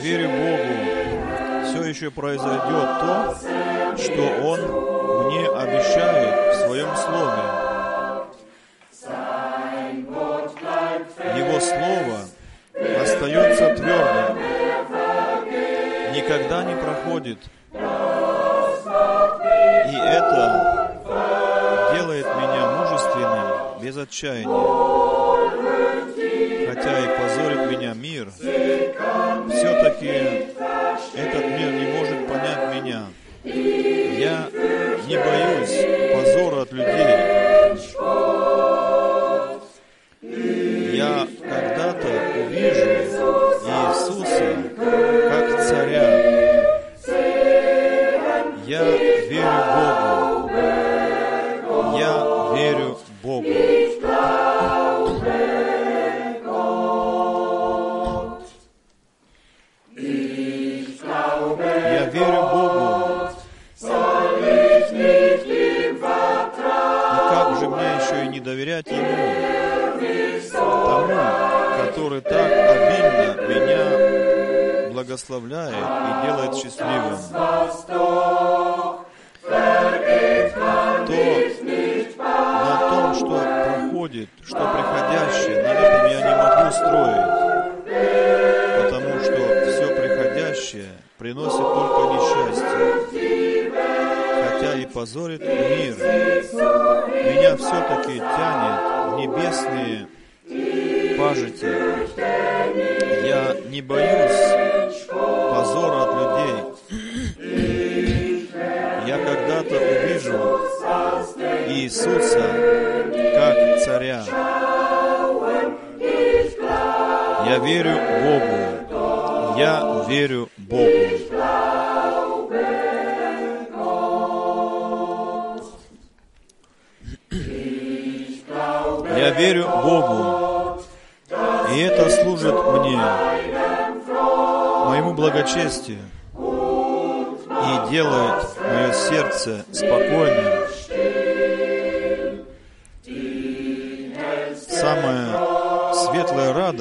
верю Богу, все еще произойдет то, что Он мне обещает в Своем Слове. Его Слово остается твердым, никогда не проходит. И это делает меня мужественным, без отчаяния. Хотя и позорит меня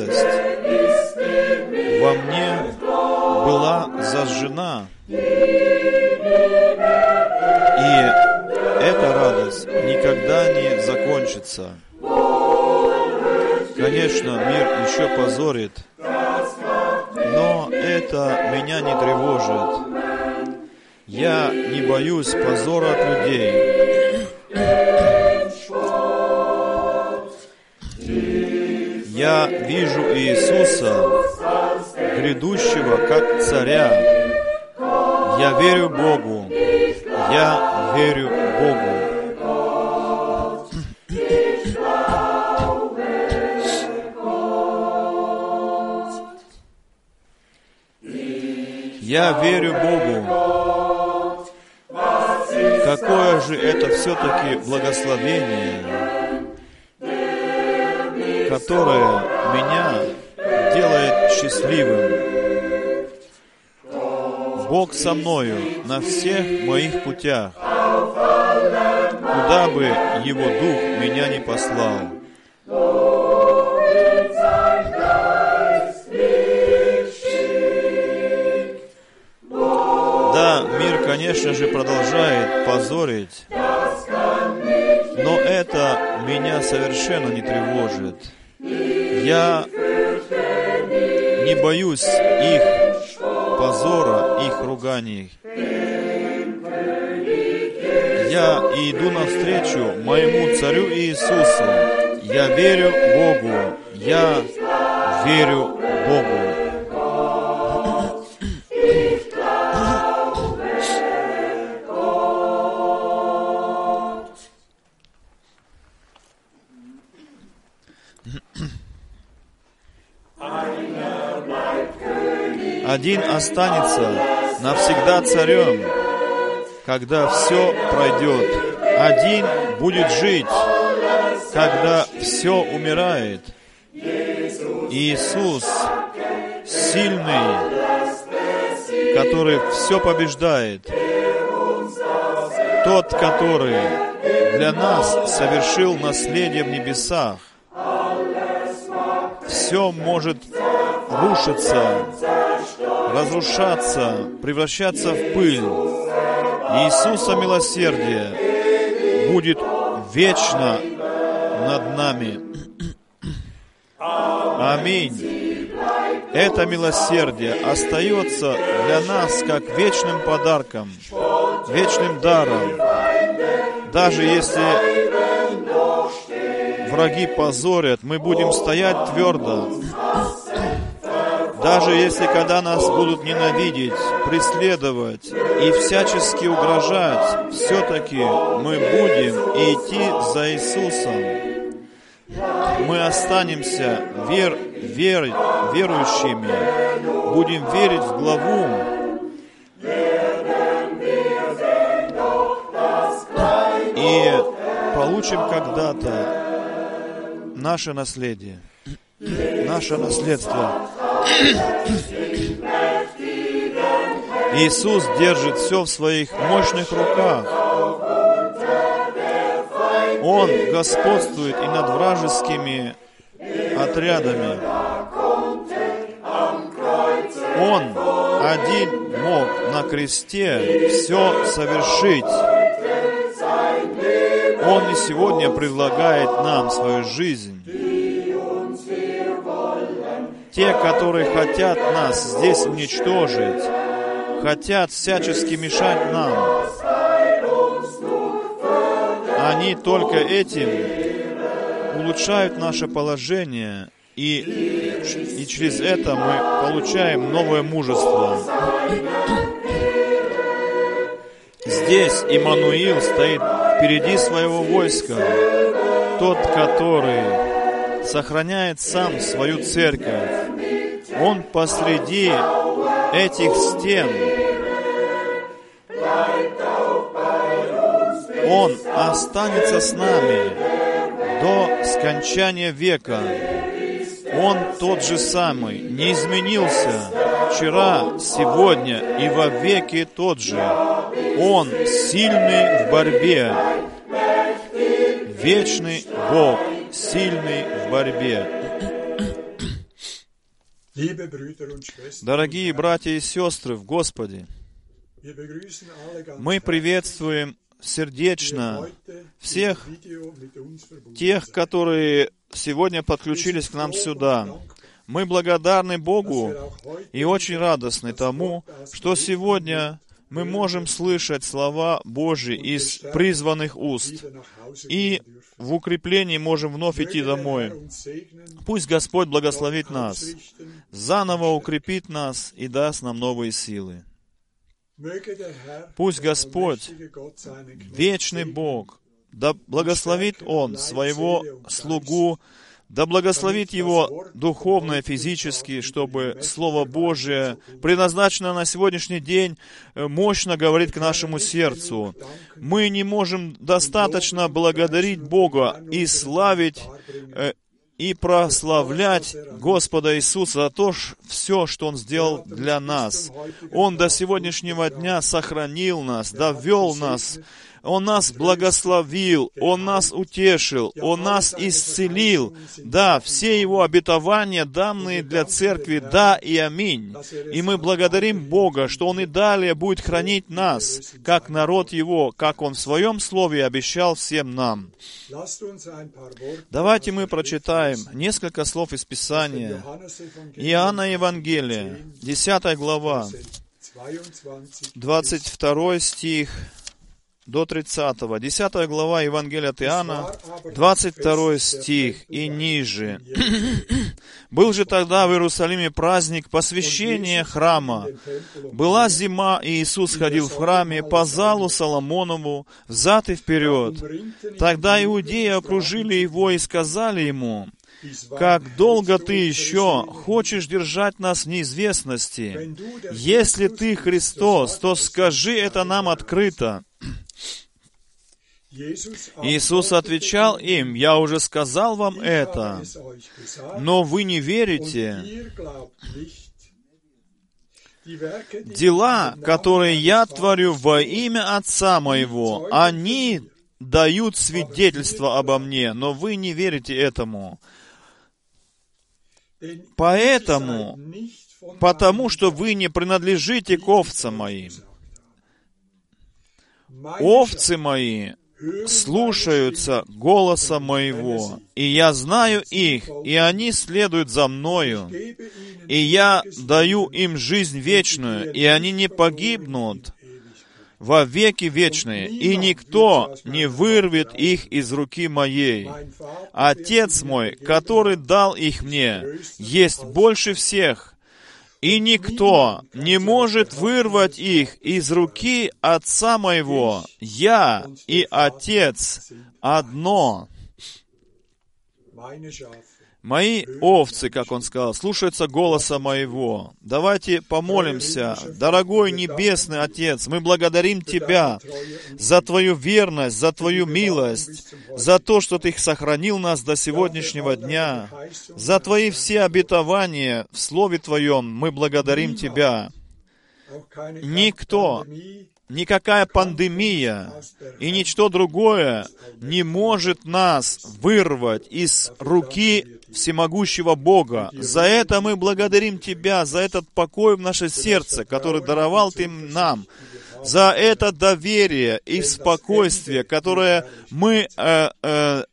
радость во мне была зажжена. И эта радость никогда не закончится. Конечно, мир еще позорит, но это меня не тревожит. Я не боюсь позора от людей. Грядущего как царя. Я верю Богу. Я верю Богу. Я верю Богу. Какое же это все-таки благословение, которое со мною на всех моих путях, куда бы Его Дух меня не послал. Царю Иисусу. Я верю Богу. Я верю Богу. Один останется навсегда царем, когда все пройдет. Умирает. Иисус сильный, который все побеждает. Тот, который для нас совершил наследие в небесах. Все может рушиться, разрушаться, превращаться в пыль. Иисуса милосердие будет вечно над нами. Аминь. Это милосердие остается для нас как вечным подарком, вечным даром. Даже если враги позорят, мы будем стоять твердо. Даже если когда нас будут ненавидеть, преследовать и всячески угрожать, все-таки мы будем идти за Иисусом. Мы останемся вер, вер, верующими, будем верить в главу, и получим когда-то наше наследие, наше наследство. Иисус держит все в своих мощных руках. Он господствует и над вражескими отрядами. Он один мог на кресте все совершить. Он и сегодня предлагает нам свою жизнь те, которые хотят нас здесь уничтожить, хотят всячески мешать нам, они только этим улучшают наше положение, и, и через это мы получаем новое мужество. Здесь Иммануил стоит впереди своего войска, тот, который сохраняет сам свою церковь. Он посреди этих стен. Он останется с нами до скончания века. Он тот же самый, не изменился вчера, сегодня и во веки тот же. Он сильный в борьбе, вечный Бог, сильный в борьбе. Дорогие братья и сестры в Господе, мы приветствуем сердечно всех тех, которые сегодня подключились к нам сюда. Мы благодарны Богу и очень радостны тому, что сегодня мы можем слышать слова Божьи из призванных уст и в укреплении можем вновь идти домой. Пусть Господь благословит нас, заново укрепит нас и даст нам новые силы. Пусть Господь, вечный Бог, да благословит Он своего слугу да благословит его духовно и физически, чтобы Слово Божие, предназначенное на сегодняшний день, э, мощно говорит к нашему сердцу. Мы не можем достаточно благодарить Бога и славить э, и прославлять Господа Иисуса за то, все, что Он сделал для нас. Он до сегодняшнего дня сохранил нас, довел нас он нас благословил, Он нас утешил, Он нас исцелил. Да, все Его обетования, данные для церкви, да. и аминь. И мы благодарим Бога, что Он и далее будет хранить нас, как народ Его, как Он в Своем Слове обещал всем нам. Давайте мы прочитаем несколько слов из Писания. Иоанна Евангелие, 10 глава, 22 стих, до 30. 10 глава Евангелия от Иоанна, 22 стих и ниже. «Был же тогда в Иерусалиме праздник посвящения храма. Была зима, и Иисус ходил в храме по залу Соломонову, взад и вперед. Тогда иудеи окружили его и сказали ему, как долго ты еще хочешь держать нас в неизвестности? Если ты Христос, то скажи это нам открыто. Иисус отвечал им, «Я уже сказал вам это, но вы не верите. Дела, которые я творю во имя Отца моего, они дают свидетельство обо мне, но вы не верите этому. Поэтому потому что вы не принадлежите к овцам моим. Овцы мои слушаются голоса моего, и я знаю их, и они следуют за мною, и я даю им жизнь вечную, и они не погибнут во веки вечные, и никто не вырвет их из руки моей. Отец мой, который дал их мне, есть больше всех, и никто не может вырвать их из руки Отца моего. Я и Отец одно. Мои овцы, как он сказал, слушаются голоса моего. Давайте помолимся. Дорогой Небесный Отец, мы благодарим Тебя за Твою верность, за Твою милость, за то, что Ты сохранил нас до сегодняшнего дня, за Твои все обетования в Слове Твоем. Мы благодарим Тебя. Никто никакая пандемия и ничто другое не может нас вырвать из руки всемогущего Бога. За это мы благодарим Тебя, за этот покой в наше сердце, который даровал Ты нам, за это доверие и спокойствие, которое мы э, э,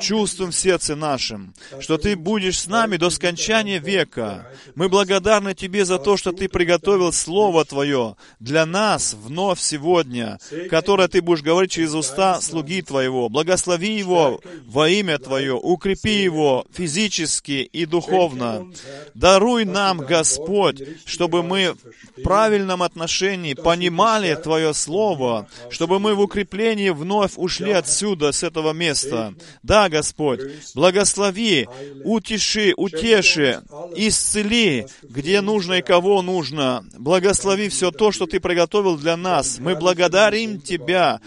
чувствуем в сердце нашем, что Ты будешь с нами до скончания века. Мы благодарны Тебе за то, что Ты приготовил Слово Твое для нас вновь сегодня, которое Ты будешь говорить через уста слуги Твоего. Благослови его во имя Твое, укрепи его физически и духовно. Даруй нам, Господь, чтобы мы в правильном отношении понимали Твое Слово, чтобы мы в укреплении вновь ушли отсюда, с этого места. Да, Господь, благослови, утеши, утеши, исцели, где нужно и кого нужно. Благослови все то, что Ты приготовил для нас. Мы благодарим Тебя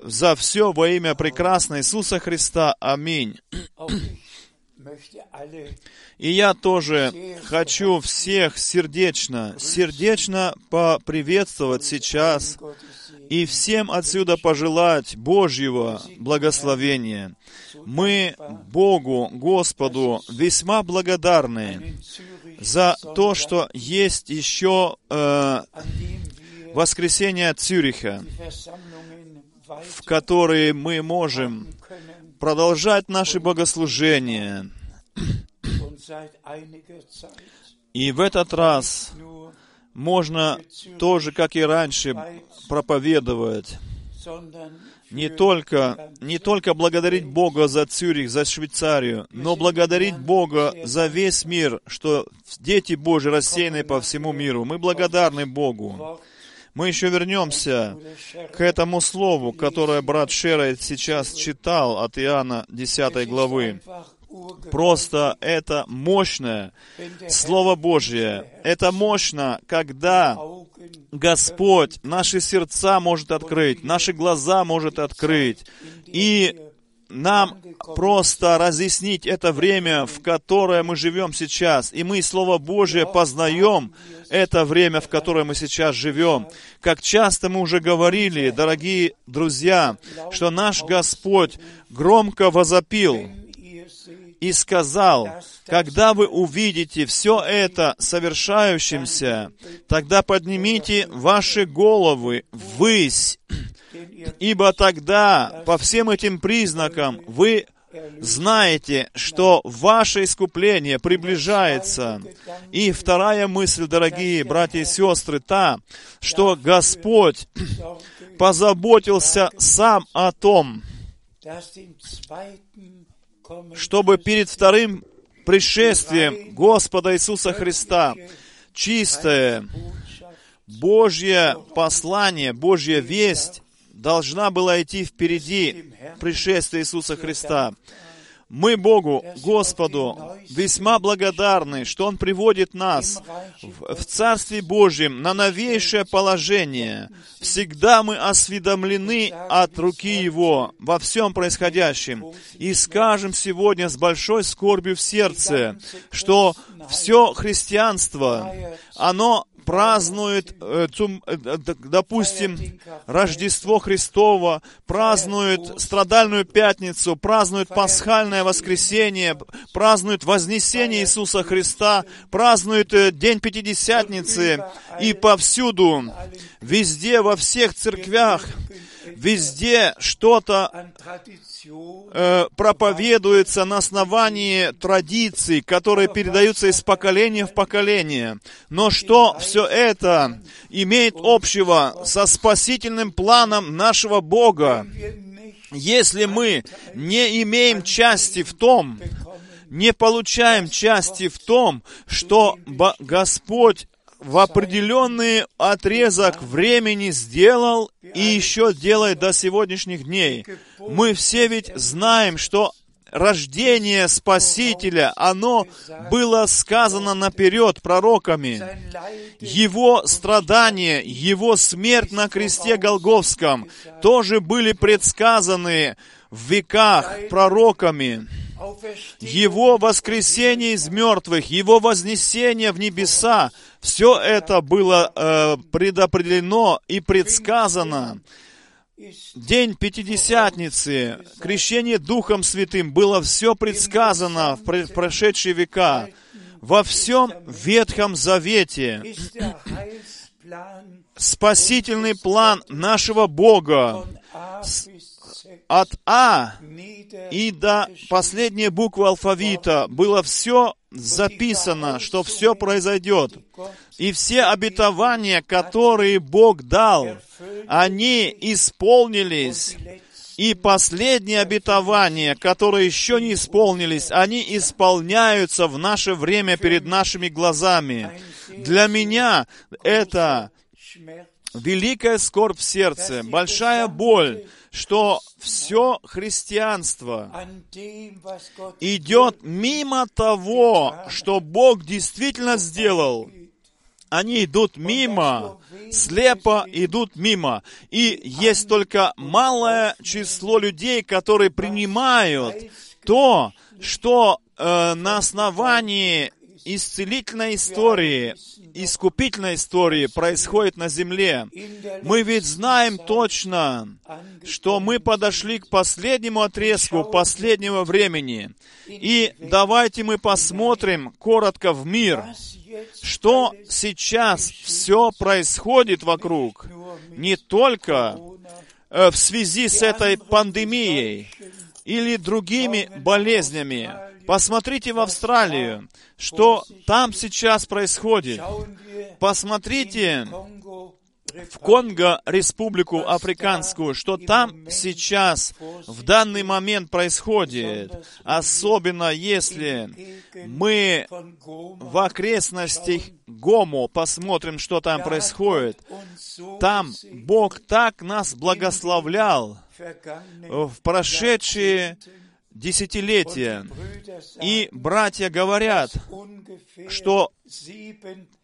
за все во имя прекрасного Иисуса Христа. Аминь. И я тоже хочу всех сердечно, сердечно поприветствовать сейчас и всем отсюда пожелать Божьего благословения. Мы Богу, Господу, весьма благодарны за то, что есть еще э, воскресенье Цюриха, в которые мы можем продолжать наши богослужения. И в этот раз можно тоже, как и раньше, проповедовать. Не только, не только благодарить Бога за Цюрих, за Швейцарию, но благодарить Бога за весь мир, что дети Божьи рассеяны по всему миру. Мы благодарны Богу. Мы еще вернемся к этому слову, которое брат Шерайт сейчас читал от Иоанна 10 главы. Просто это мощное Слово Божье. Это мощно, когда Господь наши сердца может открыть, наши глаза может открыть. И нам просто разъяснить это время, в которое мы живем сейчас. И мы Слово Божие познаем это время, в которое мы сейчас живем. Как часто мы уже говорили, дорогие друзья, что наш Господь громко возопил, и сказал, когда вы увидите все это совершающимся, тогда поднимите ваши головы ввысь, ибо тогда по всем этим признакам вы знаете, что ваше искупление приближается. И вторая мысль, дорогие братья и сестры, та, что Господь позаботился сам о том, чтобы перед вторым пришествием Господа Иисуса Христа чистое Божье послание, Божья весть должна была идти впереди пришествия Иисуса Христа. Мы Богу, Господу, весьма благодарны, что Он приводит нас в, в Царстве Божьем на новейшее положение. Всегда мы осведомлены от руки Его во всем происходящем. И скажем сегодня с большой скорбью в сердце, что все христианство, оно празднует, э, э, допустим, Рождество Христово, празднует Страдальную Пятницу, празднует Пасхальное Воскресенье, празднует Вознесение Иисуса Христа, празднует э, День Пятидесятницы, и повсюду, везде, во всех церквях, везде что-то э, проповедуется на основании традиций, которые передаются из поколения в поколение. Но что все это имеет общего со спасительным планом нашего Бога? Если мы не имеем части в том, не получаем части в том, что Господь в определенный отрезок времени сделал и еще делает до сегодняшних дней. Мы все ведь знаем, что рождение Спасителя, оно было сказано наперед пророками. Его страдания, Его смерть на кресте Голговском тоже были предсказаны в веках пророками. Его воскресение из мертвых, Его вознесение в небеса, все это было э, предопределено и предсказано. День Пятидесятницы, крещение Духом Святым, было все предсказано в прошедшие века. Во всем Ветхом Завете спасительный план нашего Бога от А и до последней буквы алфавита было все записано, что все произойдет. И все обетования, которые Бог дал, они исполнились. И последние обетования, которые еще не исполнились, они исполняются в наше время перед нашими глазами. Для меня это великая скорбь в сердце, большая боль, что все христианство идет мимо того, что Бог действительно сделал. Они идут мимо, слепо идут мимо. И есть только малое число людей, которые принимают то, что э, на основании исцелительной истории, искупительной истории происходит на земле. Мы ведь знаем точно, что мы подошли к последнему отрезку последнего времени. И давайте мы посмотрим коротко в мир, что сейчас все происходит вокруг, не только э, в связи с этой пандемией или другими болезнями. Посмотрите в Австралию, что там сейчас происходит. Посмотрите в Конго, республику африканскую, что там сейчас в данный момент происходит, особенно если мы в окрестностях Гому посмотрим, что там происходит. Там Бог так нас благословлял в прошедшие десятилетия. И братья говорят, что 7000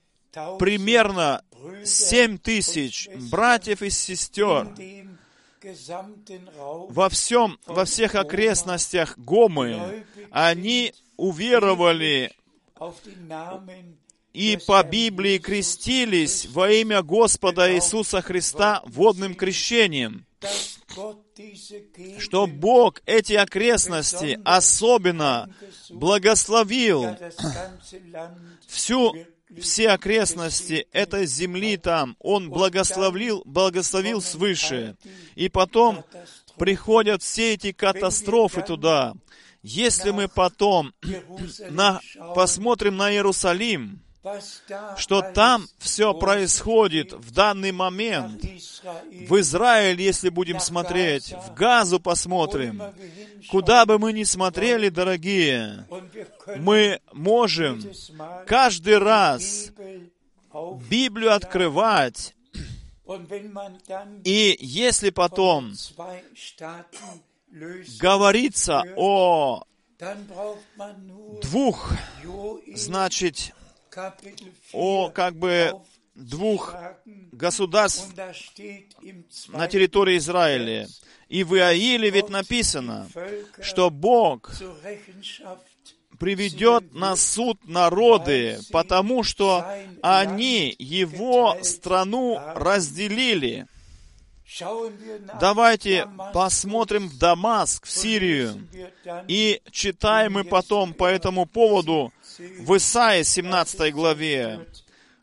примерно семь тысяч братьев и сестер во всем, во всех окрестностях Гомы, они уверовали и по Библии крестились во имя Господа Иисуса Христа водным крещением, что Бог эти окрестности особенно благословил всю все окрестности этой земли там, Он благословил, благословил свыше. И потом приходят все эти катастрофы туда. Если мы потом на, посмотрим на Иерусалим, что там все происходит в данный момент, в Израиль, если будем смотреть, в Газу посмотрим, куда бы мы ни смотрели, дорогие, мы можем каждый раз Библию открывать, и если потом говорится о двух, значит, Kapitel 4 о как бы двух государств на территории Израиля. И в Иаиле ведь написано, что Бог приведет на суд народы, потому что они его страну разделили. Давайте посмотрим в Дамаск, в Сирию. И читаем мы потом по этому поводу в Исаии 17 главе,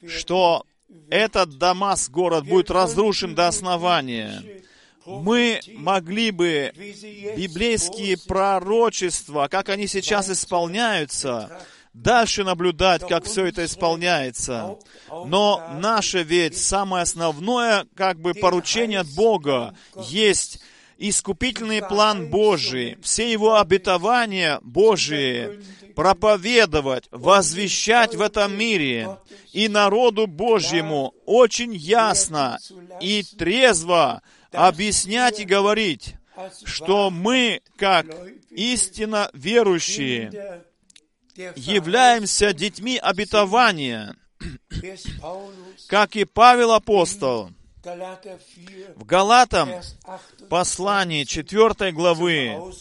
что этот Дамаск, город, будет разрушен до основания. Мы могли бы библейские пророчества, как они сейчас исполняются, дальше наблюдать, как все это исполняется. Но наше ведь самое основное, как бы, поручение от Бога есть искупительный план Божий, все Его обетования Божии проповедовать, возвещать в этом мире и народу Божьему очень ясно и трезво объяснять и говорить, что мы, как истинно верующие, являемся детьми обетования, как и Павел апостол. В Галатам послании 4 главы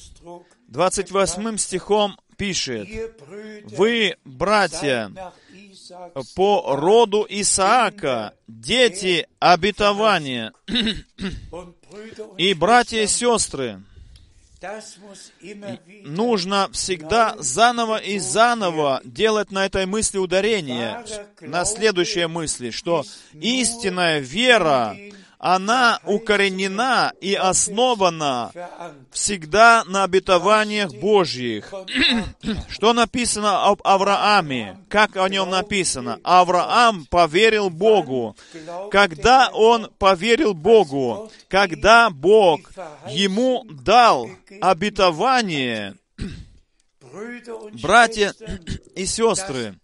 28 стихом пишет, «Вы, братья, по роду Исаака, дети обетования, и братья и сестры, нужно всегда заново и заново делать на этой мысли ударение, на следующей мысли, что истинная вера, она укоренена и основана всегда на обетованиях Божьих. Что написано об Аврааме? Как о нем написано? Авраам поверил Богу. Когда он поверил Богу, когда Бог ему дал обетование, братья и сестры,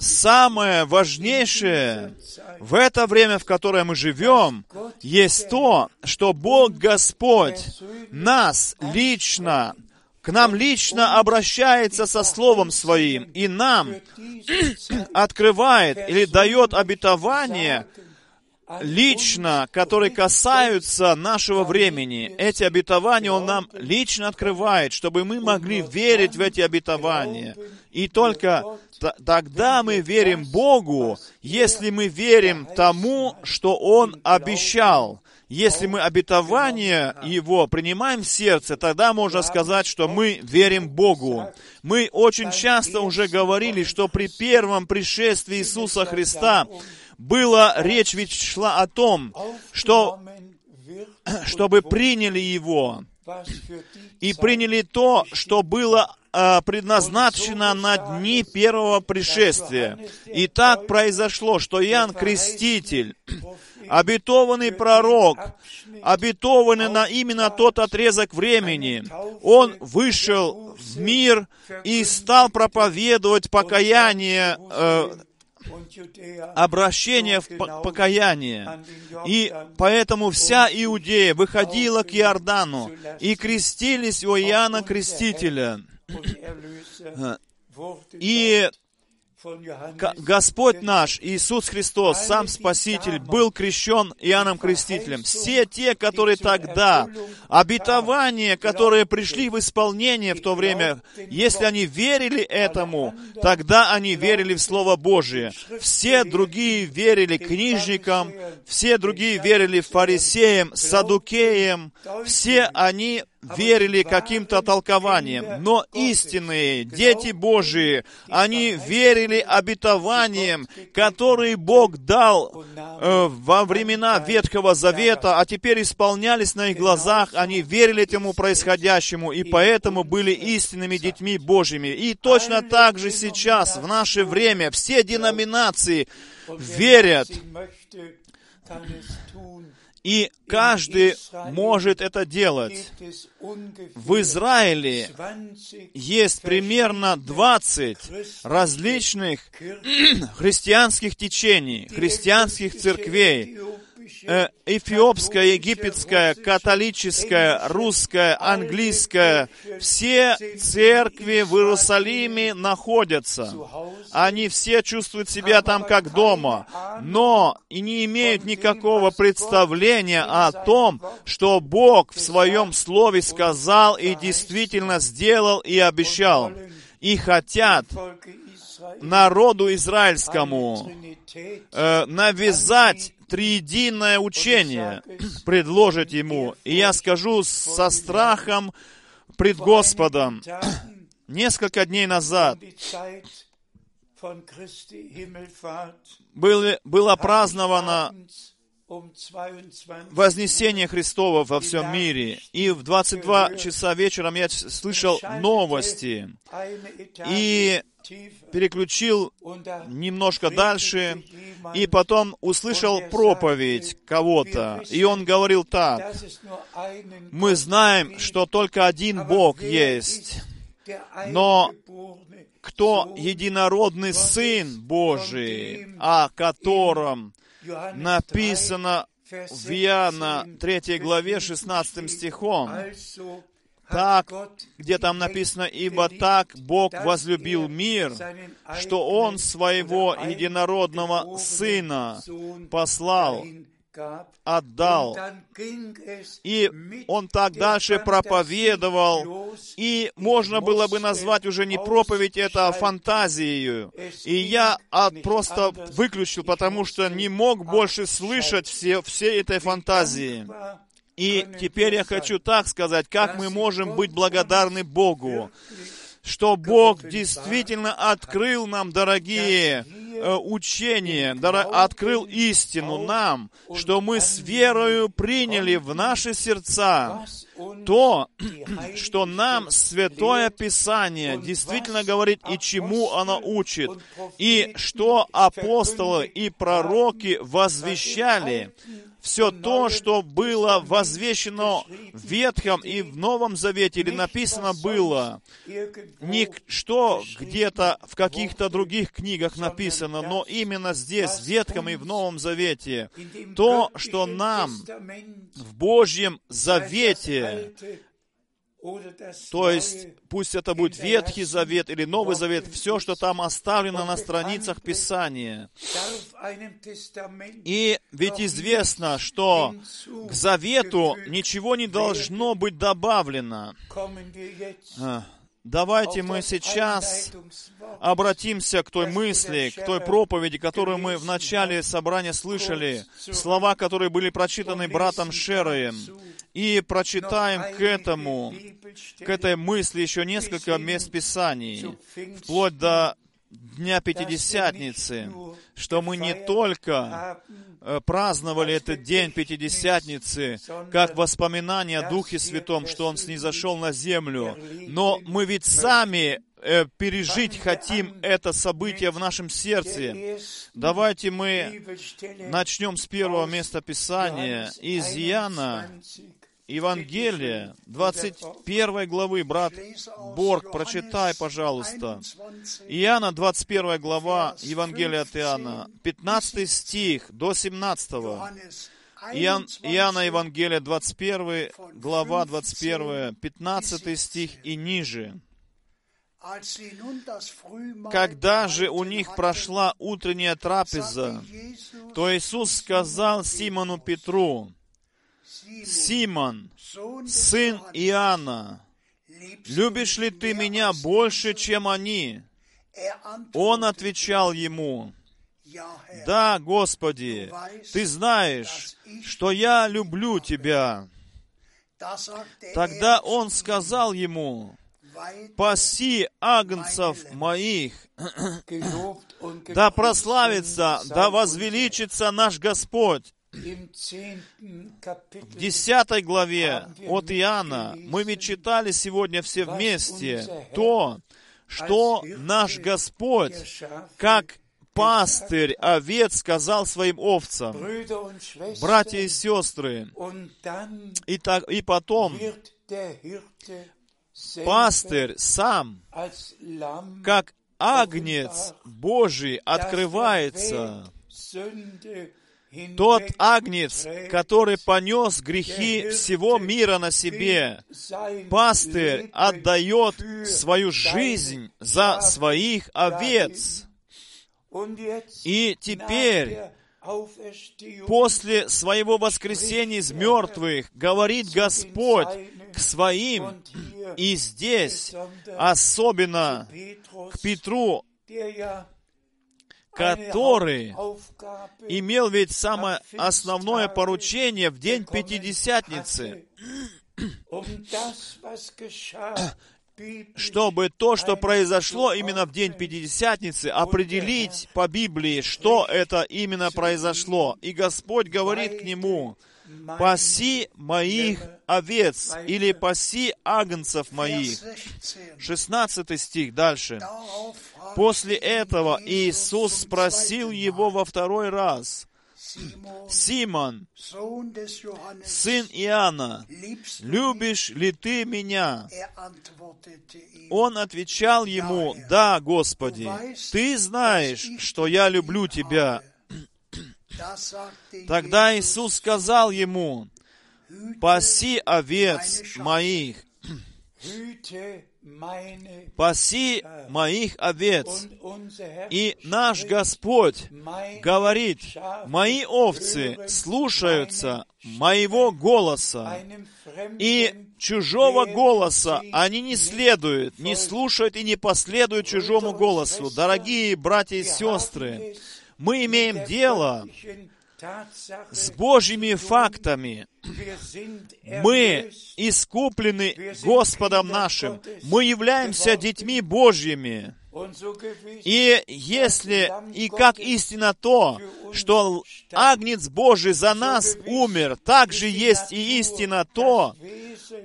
самое важнейшее в это время, в которое мы живем, есть то, что Бог Господь нас лично, к нам лично обращается со Словом Своим и нам открывает или дает обетование, лично, которые касаются нашего времени. Эти обетования Он нам лично открывает, чтобы мы могли верить в эти обетования. И только тогда мы верим Богу, если мы верим тому, что Он обещал. Если мы обетование Его принимаем в сердце, тогда можно сказать, что мы верим Богу. Мы очень часто уже говорили, что при первом пришествии Иисуса Христа была речь ведь шла о том, что чтобы приняли Его и приняли то, что было э, предназначено на дни первого пришествия. И так произошло, что Иоанн Креститель, обетованный пророк, обетованный на именно тот отрезок времени, он вышел в мир и стал проповедовать покаяние э, обращение в покаяние. И поэтому вся Иудея выходила к Иордану и крестились у Иоанна Крестителя. И Господь наш, Иисус Христос, сам Спаситель, был крещен Иоанном Крестителем. Все те, которые тогда, обетования, которые пришли в исполнение в то время, если они верили этому, тогда они верили в Слово Божие. Все другие верили книжникам, все другие верили фарисеям, садукеям, все они верили каким-то толкованием, но истинные дети Божии, они верили обетованиям, которые Бог дал э, во времена Ветхого Завета, а теперь исполнялись на их глазах, они верили этому происходящему, и поэтому были истинными детьми Божьими. И точно так же сейчас, в наше время, все деноминации верят и каждый может это делать. В Израиле есть примерно 20 различных христианских течений, христианских церквей, эфиопская, египетская, католическая, русская, английская, все церкви в Иерусалиме находятся. Они все чувствуют себя там как дома, но и не имеют никакого представления о том, что Бог в Своем Слове сказал и действительно сделал и обещал. и хотят народу израильскому э, навязать триединое учение, предложить ему. И я скажу со страхом пред Господом. Несколько дней назад было, было праздновано abends 22 Вознесение Христово во всем мире. И в 22 часа вечером я слышал новости и переключил немножко дальше, и потом услышал проповедь кого-то. И он говорил так, мы знаем, что только один Бог есть, но кто единородный Сын Божий, о котором Johannes 3, написано в Иоанна 16 3 главе 16 стихом, так, где там написано, «Ибо так Бог возлюбил мир, что Он Своего единородного Сына послал, отдал». И он так дальше проповедовал, и можно было бы назвать уже не проповедь, это а фантазией. И я от, просто выключил, потому что не мог больше слышать все, все этой фантазии. И теперь я хочу так сказать, как мы можем быть благодарны Богу, что Бог действительно открыл нам, дорогие, э, учения, дора- открыл истину нам, что мы с верою приняли в наши сердца то, что нам Святое Писание действительно говорит и чему оно учит, и что апостолы и пророки возвещали, все то, что было возвещено в Ветхом и в Новом Завете, или написано было, Ничто где-то в каких-то других книгах написано, но именно здесь, в Ветхом и в Новом Завете, то, что нам в Божьем Завете, то есть пусть это будет Ветхий Завет или Новый Завет, все, что там оставлено на страницах Писания. И ведь известно, что к Завету ничего не должно быть добавлено. А, Давайте мы сейчас обратимся к той мысли, к той проповеди, которую мы в начале собрания слышали, слова, которые были прочитаны братом Шероем. И прочитаем к этому, к этой мысли еще несколько мест Писаний, вплоть до Дня Пятидесятницы, что мы не только э, праздновали этот день Пятидесятницы, как воспоминание о Духе Святом, что Он снизошел на землю, но мы ведь сами э, пережить хотим это событие в нашем сердце. Давайте мы начнем с первого места Писания, из Иоанна, Евангелие, 21 главы. Брат Борг, прочитай, пожалуйста. Иоанна, 21 глава, Евангелия от Иоанна, 15 стих до 17. Иоанн, Иоанна Евангелие, 21 глава, 21, 15 стих и ниже. Когда же у них прошла утренняя трапеза, то Иисус сказал Симону Петру, «Симон, сын Иоанна, любишь ли ты меня больше, чем они?» Он отвечал ему, «Да, Господи, ты знаешь, что я люблю тебя». Тогда он сказал ему, «Паси агнцев моих, да прославится, да возвеличится наш Господь». В Kapitel десятой главе от Иоанна мы ведь читали сегодня все вместе то, что наш Господь, как пастырь овец, сказал своим овцам, братья и сестры, и, так, и потом пастырь сам, как агнец Божий, открывается. Тот агнец, который понес грехи всего мира на себе, пастырь отдает свою жизнь за своих овец. И теперь, после своего воскресения из мертвых, говорит Господь к своим, и здесь, особенно к Петру, который имел ведь самое основное поручение в день Пятидесятницы, чтобы то, что произошло именно в день Пятидесятницы, определить по Библии, что это именно произошло. И Господь говорит к нему, «Паси моих овец» или «Паси агнцев моих». 16 стих дальше. После этого Иисус спросил его во второй раз, «Симон, сын Иоанна, любишь ли ты меня?» Он отвечал ему, «Да, Господи, ты знаешь, что я люблю тебя». Тогда Иисус сказал ему, «Паси овец моих, паси моих овец». И наш Господь говорит, «Мои овцы слушаются моего голоса, и чужого голоса они не следуют, не folgen». слушают и не последуют чужому голосу». Дорогие братья и сестры, мы имеем дело с Божьими фактами. Мы искуплены Господом нашим. Мы являемся детьми Божьими. И если, и как истина то, что Агнец Божий за нас умер, так же есть и истина то,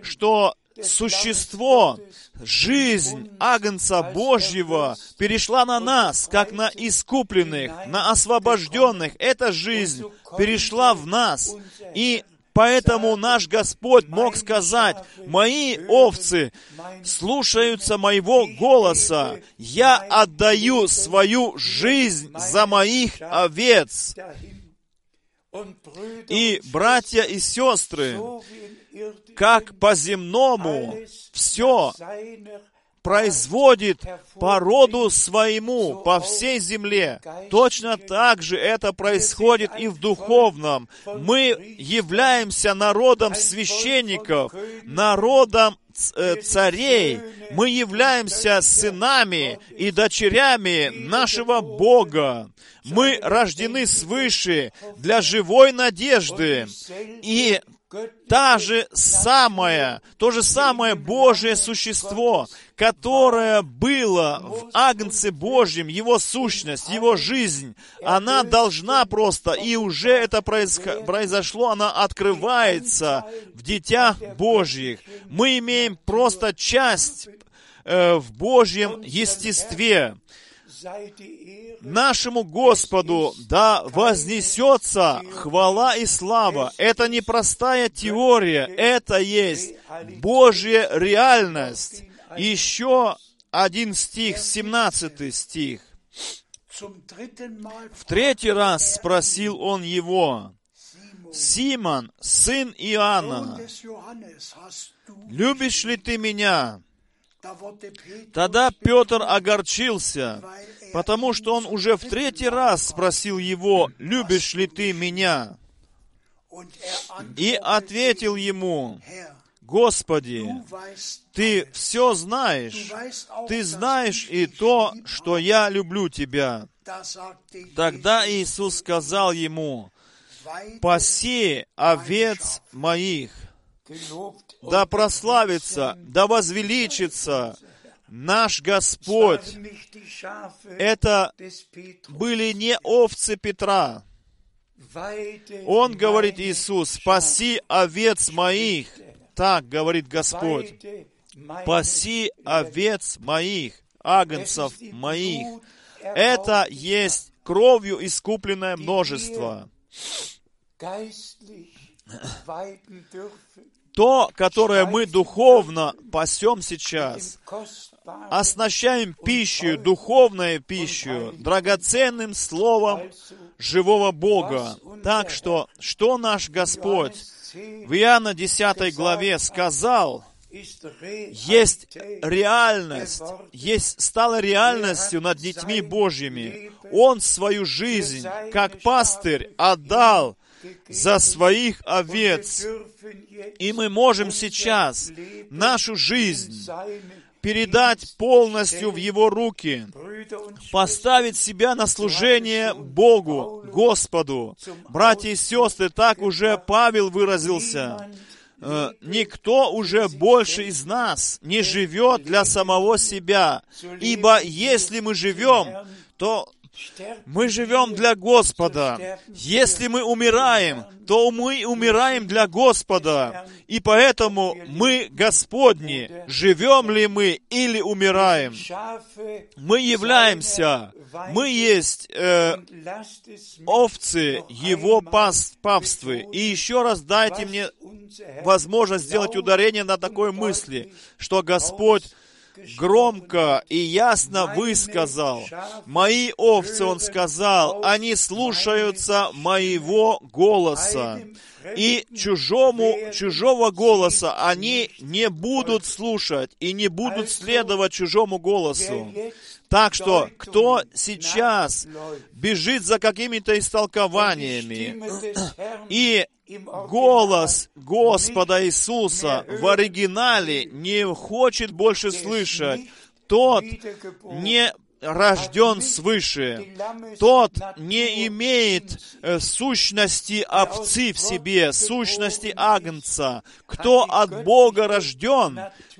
что существо, жизнь Агнца Божьего перешла на нас, как на искупленных, на освобожденных. Эта жизнь перешла в нас. И поэтому наш Господь мог сказать, «Мои овцы слушаются моего голоса. Я отдаю свою жизнь за моих овец». И, братья и сестры, как по-земному alles все производит по роду своему по всей земле. Точно так же это происходит и в духовном. Мы являемся народом священников, народом э, царей. Мы являемся сынами и дочерями нашего Бога. Мы рождены свыше для живой надежды. И та же самая, то же самое Божье существо, которое было в Агнце Божьем, его сущность, его жизнь, она должна просто, и уже это произошло, она открывается в детях Божьих. Мы имеем просто часть э, в Божьем естестве. Нашему Господу да вознесется хвала и слава. Это не простая теория, это есть Божья реальность. Еще один стих, 17 стих. В третий раз спросил он его, «Симон, сын Иоанна, любишь ли ты меня?» Тогда Петр огорчился, потому что он уже в третий раз спросил его, «Любишь ли ты меня?» И ответил ему, «Господи, ты все знаешь, ты знаешь и то, что я люблю тебя». Тогда Иисус сказал ему, «Паси овец моих, да прославится, да возвеличится наш Господь». Это были не овцы Петра. Он говорит Иисус, «Спаси овец моих». Так говорит Господь. Weide meine «Паси овец моих, агнцев моих». Это есть кровью искупленное множество. То, которое мы духовно пасем сейчас, оснащаем пищей, духовной пищей, драгоценным словом живого Бога. Так что, что наш Господь Johannes 10 в Иоанна 10 главе сказал, есть реальность, есть, стала реальностью над детьми Божьими. Он свою жизнь, как пастырь, отдал за своих овец. И мы можем сейчас нашу жизнь передать полностью в Его руки, поставить себя на служение Богу, Господу. Братья и сестры, так уже Павел выразился. Э, Никто уже больше из нас не живет для самого себя. Ибо если мы живем, то мы живем для Господа. Если мы умираем, то мы умираем для Господа. И поэтому мы Господни. Живем ли мы или умираем? Мы являемся, мы есть э, овцы Его пас, павствы. И еще раз дайте мне возможность сделать ударение на такой мысли, что Господь громко и ясно высказал. «Мои овцы, Он сказал, они слушаются моего голоса, и чужому, чужого голоса они не будут слушать и не будут следовать чужому голосу». Так что, кто сейчас бежит за какими-то истолкованиями? И голос Господа Иисуса в оригинале не хочет больше слышать, тот не рожден свыше, тот не имеет э, сущности овцы в себе, сущности агнца. Кто от Бога рожден,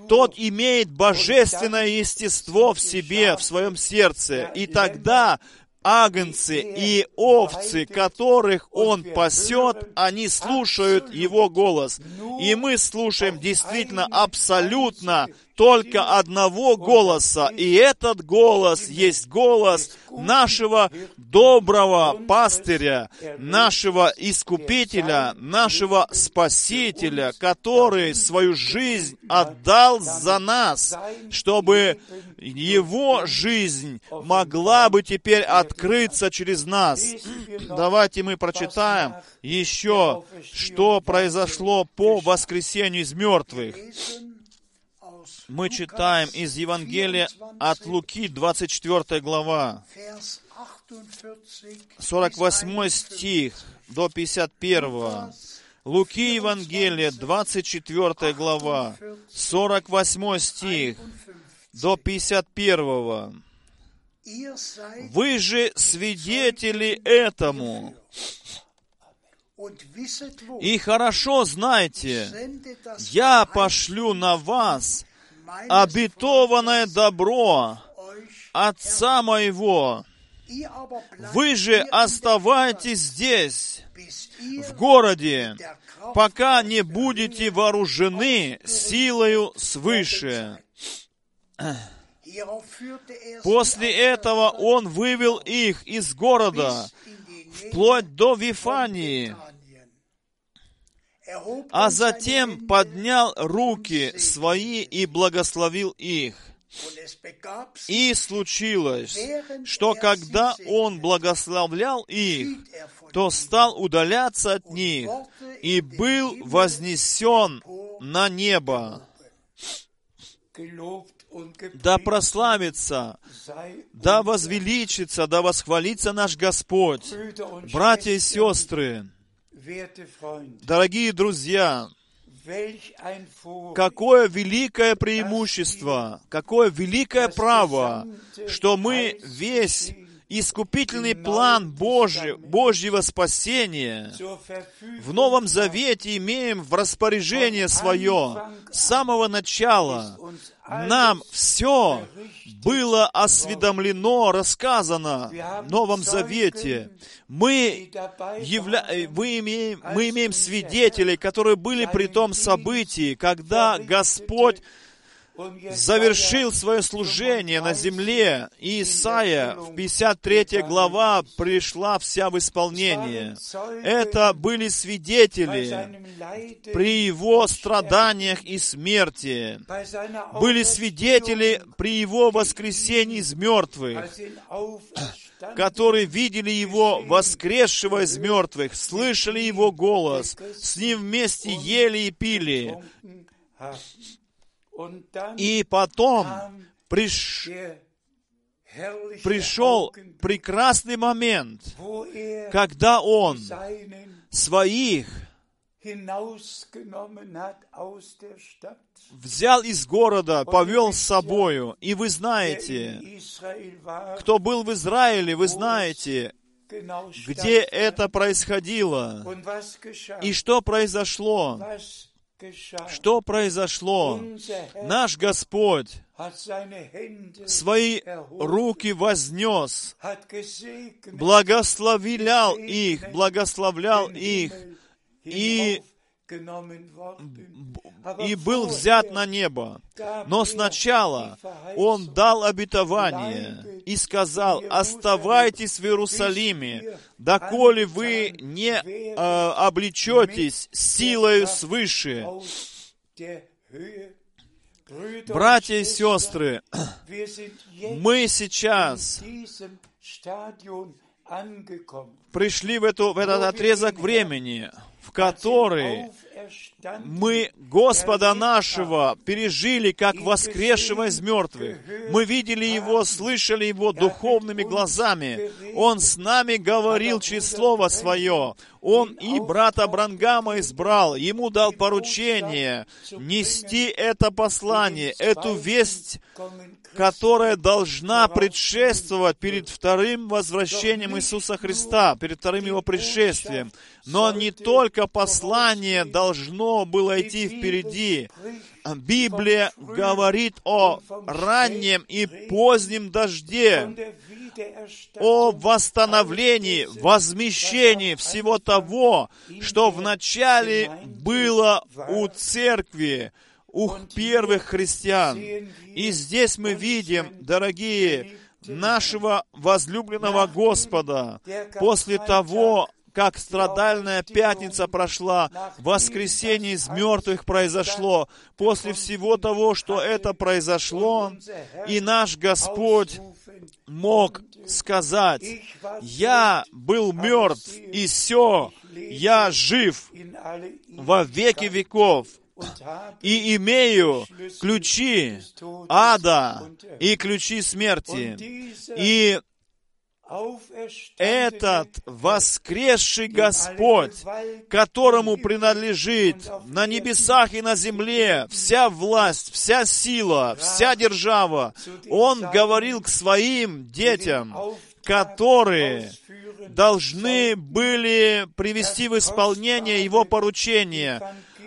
тот имеет божественное естество в себе, в своем сердце. И тогда агнцы и овцы, которых Он пасет, они слушают Его голос. И мы слушаем действительно абсолютно только одного голоса, и этот голос есть голос нашего доброго пастыря, нашего искупителя, нашего спасителя, который свою жизнь отдал за нас, чтобы его жизнь могла бы теперь открыться через нас. Давайте мы прочитаем еще, что произошло по воскресению из мертвых мы читаем из Евангелия от Луки, 24 глава, 48 стих до 51. Луки Евангелие, 24 глава, 48 стих до 51. Вы же свидетели этому. И хорошо знайте, я пошлю на вас обетованное добро Отца моего. Вы же оставайтесь здесь, в городе, пока не будете вооружены силою свыше. После этого он вывел их из города, вплоть до Вифании, а затем поднял руки свои и благословил их. И случилось, что когда он благословлял их, то стал удаляться от них и был вознесен на небо. Да прославится, да возвеличится, да восхвалится наш Господь. Братья и сестры, Дорогие друзья, какое великое преимущество, какое великое право, что мы весь искупительный план Божий, Божьего спасения в Новом Завете имеем в распоряжение свое с самого начала. Нам все было осведомлено, рассказано в Новом Завете. Мы, явля... мы, имеем, мы имеем свидетелей, которые были при том событии, когда Господь завершил свое служение на земле, и Исаия в 53 глава пришла вся в исполнение. Это были свидетели при его страданиях и смерти, были свидетели при его воскресении из мертвых, которые видели его воскресшего из мертвых, слышали его голос, с ним вместе ели и пили. И потом приш... пришел прекрасный момент, когда он своих взял из города, повел с собою. И вы знаете, кто был в Израиле, вы знаете, где это происходило. И что произошло? Что произошло? Наш Господь свои руки вознес, благословлял их, благословлял их, и, и был взят на небо. Но сначала Он дал обетование и сказал, оставайтесь в Иерусалиме, доколе вы не э, облечетесь силою свыше. Братья и сестры, мы сейчас пришли в, эту, в этот отрезок времени, в который мы Господа нашего пережили как воскресшего из мертвых. Мы видели Его, слышали Его духовными глазами. Он с нами говорил через Слово Свое. Он и брата Брангама избрал, ему дал поручение нести это послание, эту весть, которая должна предшествовать перед вторым возвращением Иисуса Христа, перед вторым Его пришествием. Но не только послание должно было идти впереди. Библия говорит о раннем и позднем дожде, о восстановлении, возмещении всего того, что вначале было у церкви, у первых христиан. И здесь мы видим, дорогие, нашего возлюбленного Господа, после того, как страдальная пятница прошла, воскресенье из мертвых произошло, после всего того, что это произошло, и наш Господь мог сказать, «Я был мертв, и все, я жив во веки веков, и имею ключи ада и ключи смерти». И этот воскресший Господь, которому принадлежит на небесах и на земле вся власть, вся сила, вся держава, Он говорил к своим детям, которые должны были привести в исполнение Его поручение,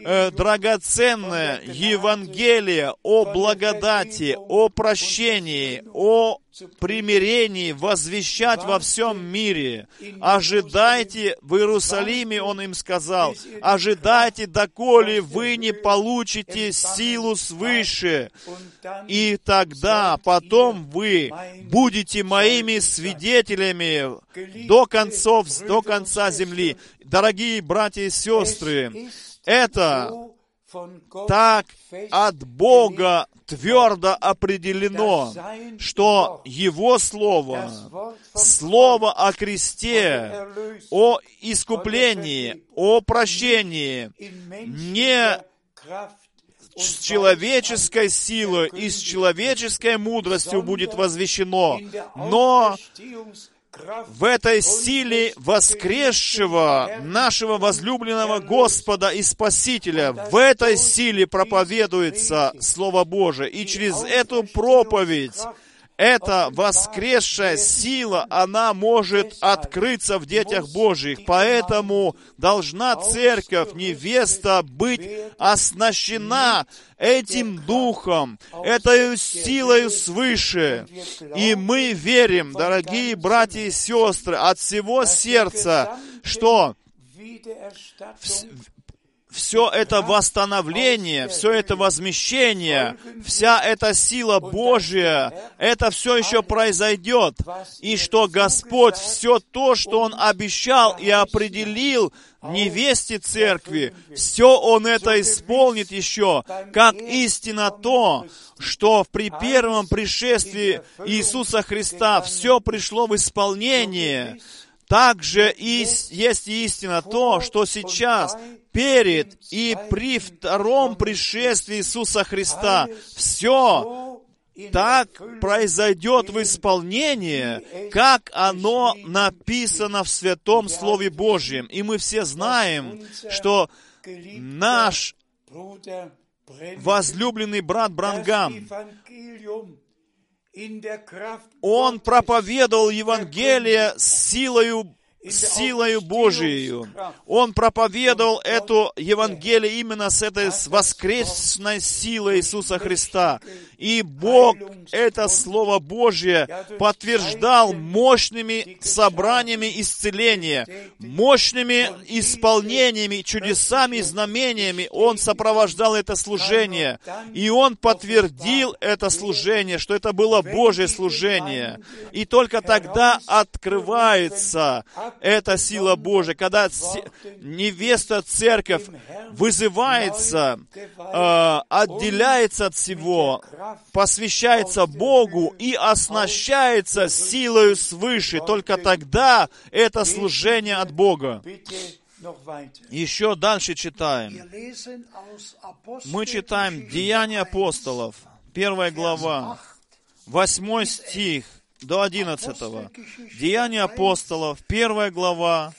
э, драгоценное Евангелие о благодати, о прощении, о примирении возвещать во всем мире. Ожидайте в Иерусалиме, он им сказал, ожидайте, доколе вы не получите силу свыше. И тогда, потом вы будете моими свидетелями до концов, до конца земли. Дорогие братья и сестры, это так от Бога твердо определено, что Его Слово, Слово о кресте, о искуплении, о прощении, не с человеческой силой и с человеческой мудростью будет возвещено, но в этой силе воскресшего нашего возлюбленного Господа и Спасителя, в этой силе проповедуется Слово Божие. И через эту проповедь эта воскресшая сила, она может открыться в детях Божьих. Поэтому должна церковь, невеста, быть оснащена этим духом, этой силой свыше. И мы верим, дорогие братья и сестры, от всего сердца, что все это восстановление, все это возмещение, вся эта сила Божья, это все еще произойдет. И что Господь все то, что Он обещал и определил невесте церкви, все Он это исполнит еще, как истина то, что при первом пришествии Иисуса Христа все пришло в исполнение. Также и есть истина то, что сейчас перед и при втором пришествии Иисуса Христа все так произойдет в исполнении, как оно написано в Святом Слове Божьем. И мы все знаем, что наш возлюбленный брат Брангам, он проповедовал Евангелие с силою силою Божией. Он проповедовал эту Евангелие именно с этой воскресной силой Иисуса Христа. И Бог это Слово Божье подтверждал мощными собраниями исцеления, мощными исполнениями, чудесами знамениями. Он сопровождал это служение. И Он подтвердил это служение, что это было Божье служение. И только тогда открывается это сила Божия, когда невеста церковь вызывается, э, отделяется от всего, посвящается Богу и оснащается силою свыше, только тогда это служение от Бога. Еще дальше читаем. Мы читаем Деяния апостолов, первая глава, восьмой стих до 11. Деяния апостолов, первая глава,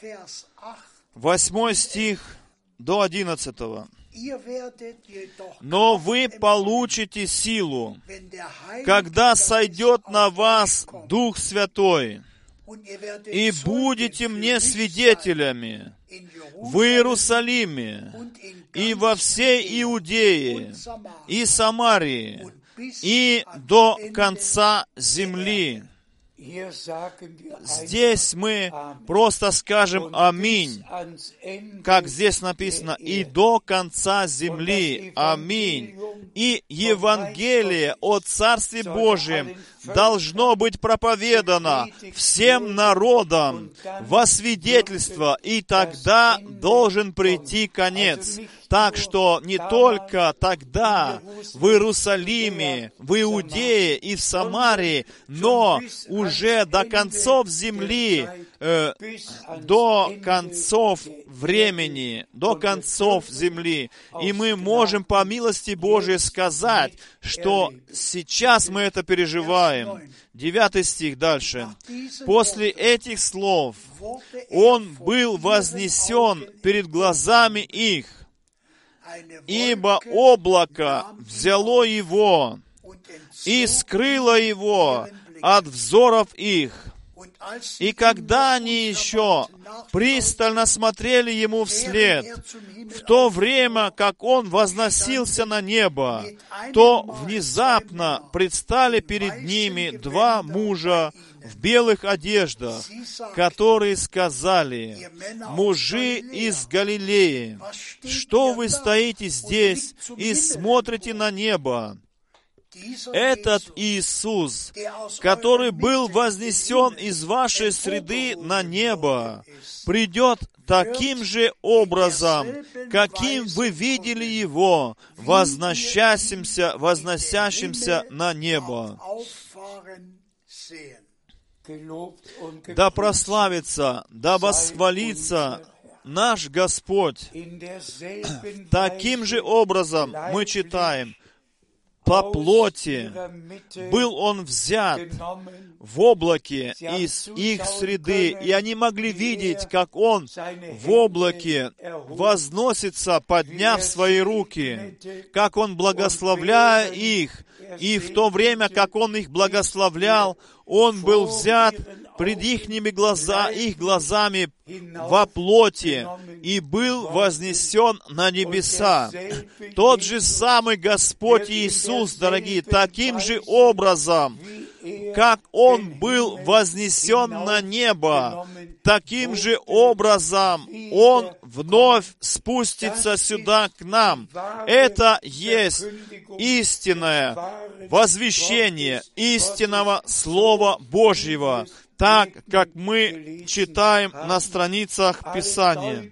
8 стих до 11. Но вы получите силу, когда сойдет на вас Дух Святой, и будете мне свидетелями в Иерусалиме и во всей Иудее и Самарии и до конца земли. Здесь мы просто скажем «Аминь», как здесь написано, «И до конца земли». Аминь. И Евангелие о Царстве Божьем должно быть проповедано всем народам во свидетельство, и тогда должен прийти конец. Так что не только тогда в Иерусалиме, в Иудее и в Самарии, но уже до концов земли, э, до концов времени, до концов земли. И мы можем по милости Божией сказать, что сейчас мы это переживаем. Девятый стих дальше. После этих слов он был вознесен перед глазами их, ибо облако взяло его и скрыло его от взоров их. И когда они еще пристально смотрели ему вслед, в то время, как он возносился на небо, то внезапно предстали перед ними два мужа в белых одеждах, которые сказали, «Мужи из Галилеи, что вы стоите здесь и смотрите на небо?» Этот Иисус, который был вознесен из вашей среды на небо, придет таким же образом, каким вы видели Его, возносящимся, возносящимся на небо. Да прославится, да восхвалится наш Господь. Таким же образом мы читаем, по плоти был он взят в облаке из их среды, и они могли видеть, как он в облаке возносится, подняв свои руки, как он благословляя их, и в то время, как он их благословлял, он был взят пред ихними глаза, их глазами во плоти и был вознесен на небеса. Тот же самый Господь Иисус, дорогие, таким же образом, как Он был вознесен на небо, таким же образом Он вновь спустится сюда к нам. Это есть истинное возвещение истинного Слова Божьего так, как мы читаем на страницах Писания.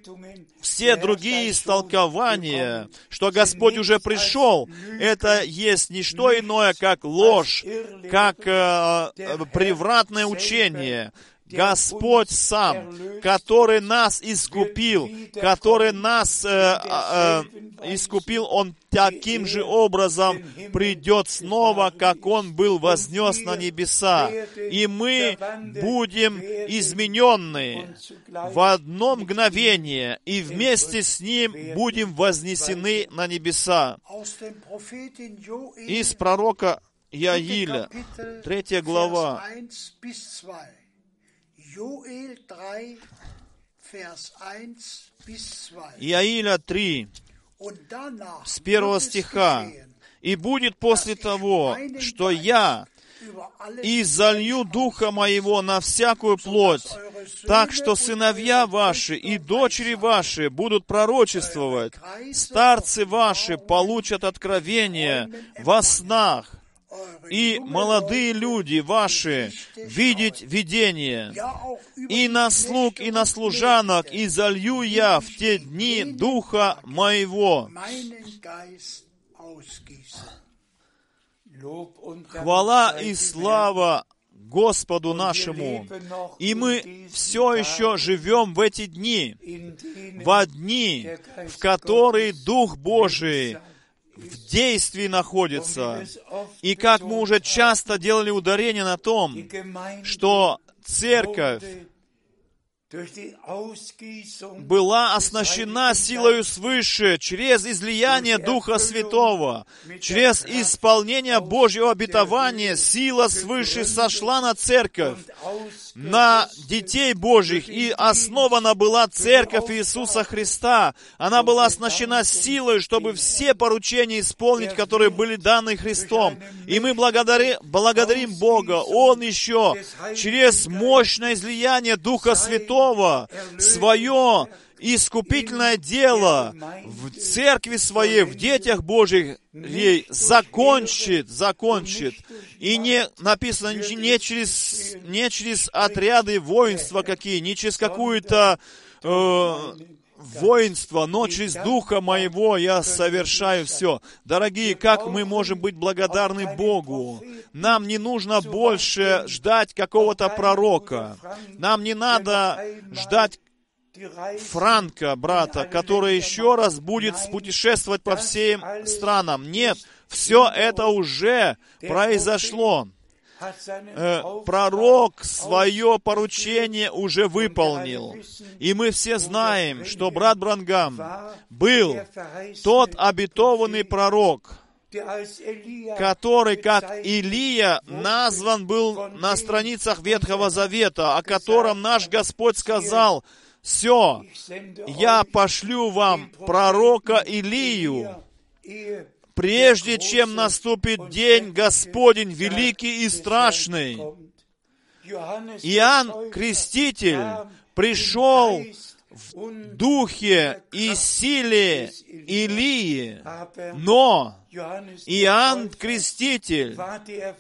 Все другие истолкования, что Господь уже пришел, это есть не что иное, как ложь, как э, превратное учение. Господь сам, который нас искупил, который нас э, э, э, искупил, Он таким же образом придет снова, как Он был вознес на небеса. И мы будем измененные в одно мгновение, и вместе с Ним будем вознесены на небеса. Из пророка Яиля, третья глава, Иаиля 3, с первого стиха. «И будет после того, что я и залью Духа Моего на всякую плоть, так что сыновья ваши и дочери ваши будут пророчествовать, старцы ваши получат откровение во снах, и молодые люди ваши видеть видение, и на слуг, и на служанок, и залью я в те дни Духа Моего. Хвала и слава Господу нашему. И мы все еще живем в эти дни, в дни, в которые Дух Божий в действии находится. И как мы уже часто делали ударение на том, что церковь была оснащена силою свыше через излияние Духа Святого, через исполнение Божьего обетования, сила свыше сошла на церковь, на детей Божьих, и основана была церковь Иисуса Христа. Она была оснащена силой, чтобы все поручения исполнить, которые были даны Христом. И мы благодари, благодарим Бога. Он еще через мощное излияние Духа Святого свое искупительное дело в церкви своей, в детях Божьих ей закончит, закончит. И не написано не через, не через отряды воинства какие, не через какую-то э, воинство, но через Духа Моего я совершаю все. Дорогие, как мы можем быть благодарны Богу? Нам не нужно больше ждать какого-то пророка. Нам не надо ждать Франка, брата, который еще раз будет путешествовать по всем странам. Нет, все это уже произошло. Э, пророк свое поручение уже выполнил. И мы все знаем, что брат Брангам был тот обетованный пророк, который, как Илия, назван был на страницах Ветхого Завета, о котором наш Господь сказал, «Все, я пошлю вам пророка Илию, прежде чем наступит день Господень великий и страшный». Иоанн Креститель пришел в духе и силе Илии, но Иоанн Креститель,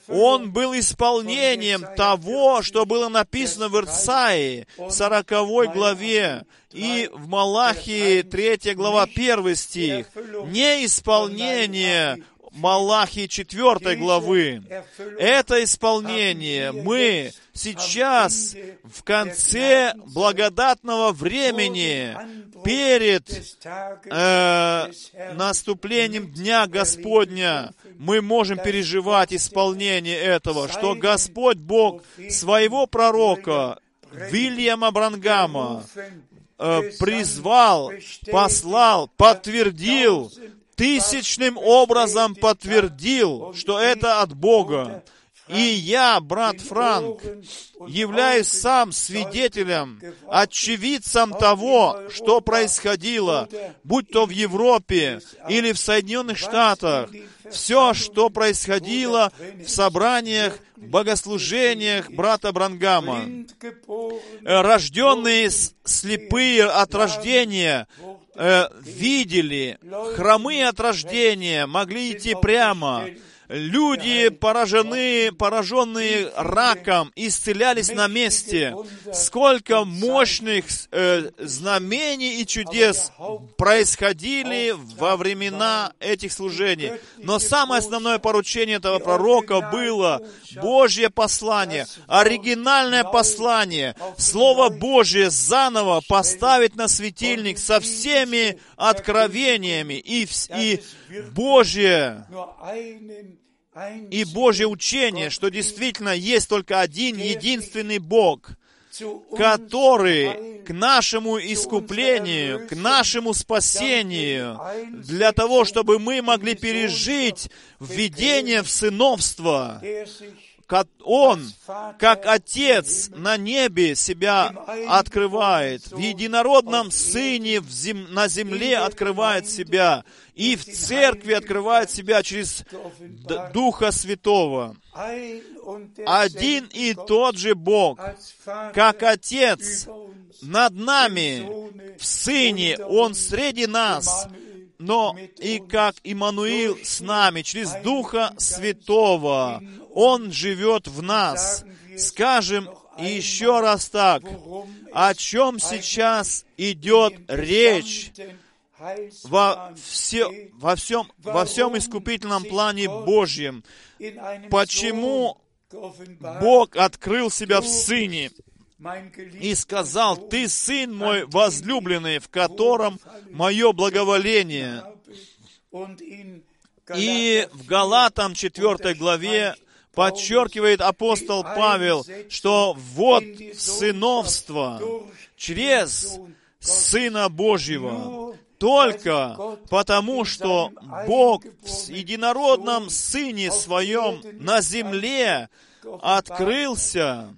он был исполнением того, что было написано в Ирсаии, 40 главе, и в Малахии, 3 глава, 1 стих. Не исполнение Малахии 4 главы. Это исполнение мы сейчас в конце благодатного времени перед э, наступлением Дня Господня мы можем переживать исполнение этого, что Господь Бог своего пророка Вильяма Брангама э, призвал, послал, подтвердил тысячным образом подтвердил, что это от Бога. И я, брат Франк, являюсь сам свидетелем, очевидцем того, что происходило, будь то в Европе или в Соединенных Штатах, все, что происходило в собраниях, богослужениях брата Брангама. Рожденные слепые от рождения э, видели, хромые от рождения могли идти прямо, люди, поражены, пораженные раком, исцелялись на месте. Сколько мощных э, знамений и чудес происходили во времена этих служений. Но самое основное поручение этого пророка было Божье послание, оригинальное послание, Слово Божье заново поставить на светильник со всеми откровениями и, и Божье и Божье учение, что действительно есть только один единственный Бог, который к нашему искуплению, к нашему спасению, для того, чтобы мы могли пережить введение в сыновство, он, как Отец на небе себя открывает, в единородном Сыне на земле открывает себя, и в церкви открывает себя через Духа Святого. Один и тот же Бог, как Отец над нами, в Сыне, Он среди нас, но и как Иммануил с нами, через Духа Святого, Он живет в нас. Скажем еще раз так, о чем сейчас идет речь во, все, во, всем, во всем искупительном плане Божьем. Почему Бог открыл себя в Сыне? и сказал, «Ты сын мой возлюбленный, в котором мое благоволение». И в Галатам 4 главе подчеркивает апостол Павел, что вот сыновство через Сына Божьего, только потому, что Бог в единородном Сыне Своем на земле открылся,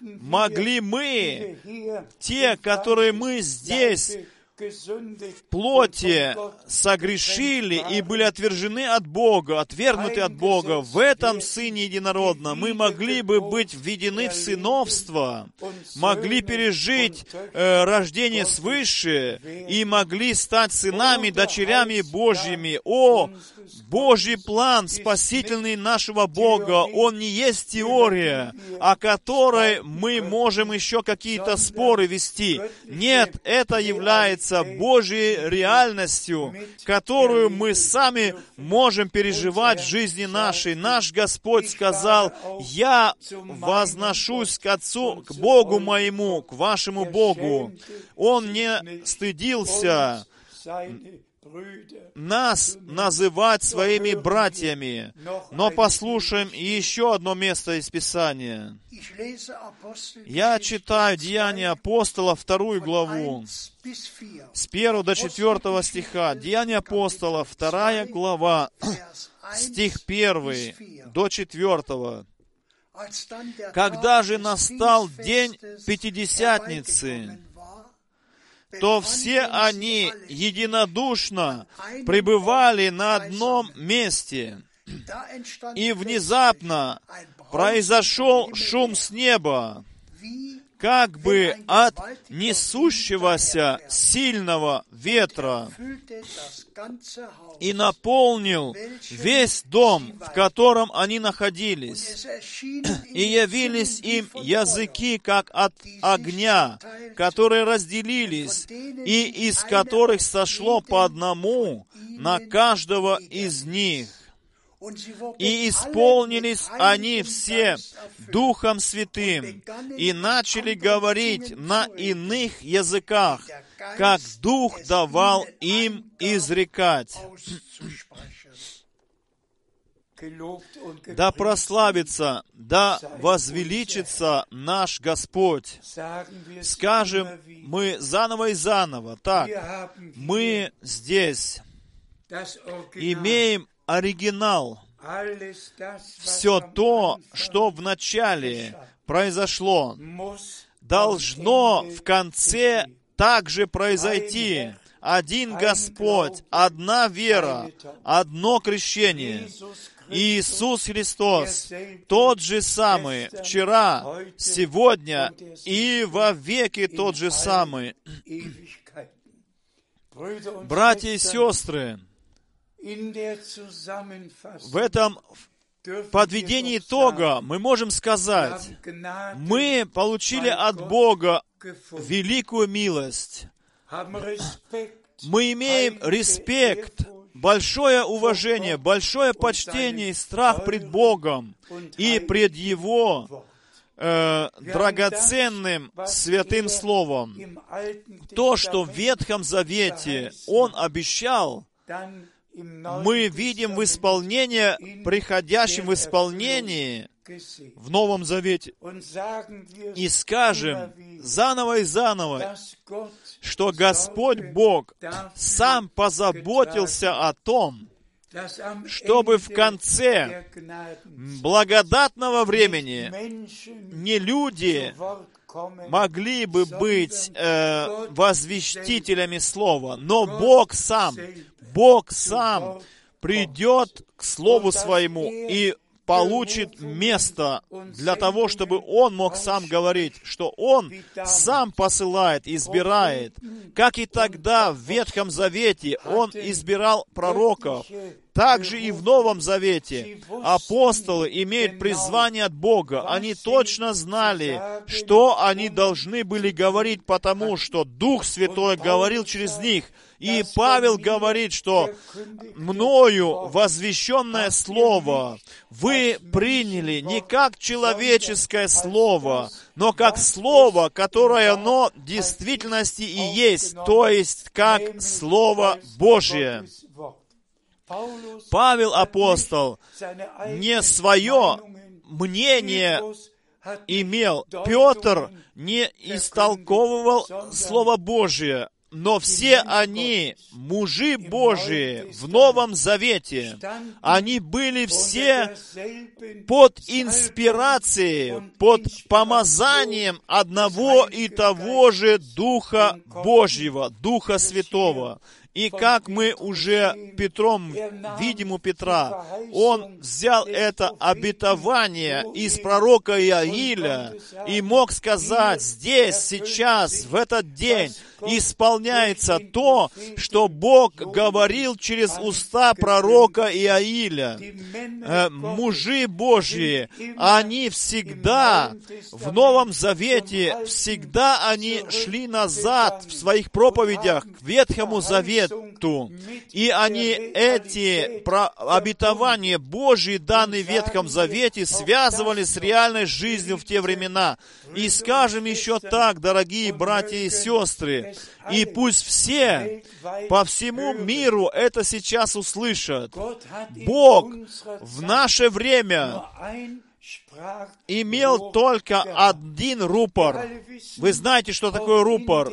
могли мы, те, которые мы здесь в плоти согрешили и были отвержены от Бога, отвергнуты от Бога, в этом Сыне Единородном мы могли бы быть введены в сыновство, могли пережить э, рождение свыше и могли стать сынами, дочерями Божьими. О, Божий план спасительный нашего Бога, он не есть теория, о которой мы можем еще какие-то споры вести. Нет, это является Божьей реальностью, которую мы сами можем переживать в жизни нашей. Наш Господь сказал, «Я возношусь к Отцу, к Богу моему, к вашему Богу». Он не стыдился нас называть своими братьями. Но послушаем еще одно место из Писания. Я читаю Деяния апостола, вторую главу, с 1 до 4 стиха. Деяния апостола, вторая глава, стих 1 до 4. Когда же настал день Пятидесятницы, то все они единодушно пребывали на одном месте. И внезапно произошел шум с неба, как бы от несущегося сильного ветра, и наполнил весь дом, в котором они находились. И явились им языки, как от огня, которые разделились, и из которых сошло по одному на каждого из них. И исполнились они все Духом Святым. и начали говорить на иных языках, как Дух давал им изрекать. Да прославится, да возвеличится наш Господь. Скажем мы заново и заново. Так, мы здесь. Имеем оригинал. Все то, что в начале произошло, должно в конце также произойти. Один Господь, одна вера, одно крещение. Иисус Христос, тот же самый, вчера, сегодня и во веки тот же самый. Братья и сестры, в этом подведении итога мы можем сказать, мы получили от Бога великую милость. Мы имеем респект, большое уважение, большое почтение и страх пред Богом и пред Его э, драгоценным святым словом. То, что в Ветхом Завете Он обещал, мы видим в исполнении, приходящем в исполнении в Новом Завете. И скажем заново и заново, что Господь Бог сам позаботился о том, чтобы в конце благодатного времени не люди могли бы быть э, возвестителями Слова, но Бог сам, Бог сам придет к Слову Своему и получит место для того, чтобы Он мог сам говорить, что Он сам посылает, избирает. Как и тогда в Ветхом Завете Он избирал пророков, также и в Новом Завете апостолы имеют призвание от Бога. Они точно знали, что они должны были говорить, потому что Дух Святой говорил через них. И Павел говорит, что мною возвещенное слово вы приняли не как человеческое слово, но как слово, которое оно в действительности и есть, то есть как Слово Божье. Павел апостол не свое мнение имел. Петр не истолковывал Слово Божие, но все они, мужи Божии в Новом Завете, они были все под инспирацией, под помазанием одного и того же Духа Божьего, Духа Святого. И как мы уже Петром видим у Петра, он взял это обетование из пророка Иаиля и мог сказать, здесь, сейчас, в этот день исполняется то, что Бог говорил через уста пророка Иаиля. Э, Мужи Божьи, они всегда в Новом Завете, всегда они шли назад в своих проповедях к Ветхому Завету, и они эти обетования Божьи, данные в Ветхом Завете, связывали с реальной жизнью в те времена. И скажем еще так, дорогие братья и сестры, и пусть все по всему миру это сейчас услышат. Бог в наше время имел только один рупор. Вы знаете, что такое рупор,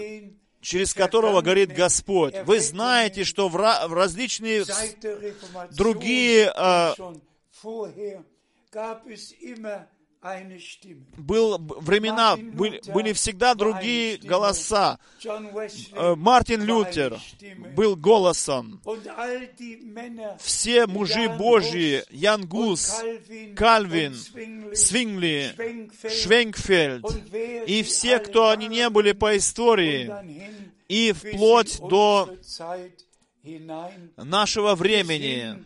через которого горит Господь. Вы знаете, что в, ра- в различные другие, э, был, времена были, были всегда другие голоса. Э, Мартин Лютер был голосом. Все мужи Божьи, Ян Гус, Кальвин, Свингли, wer и все, кто они не были по истории, и вплоть до нашего времени,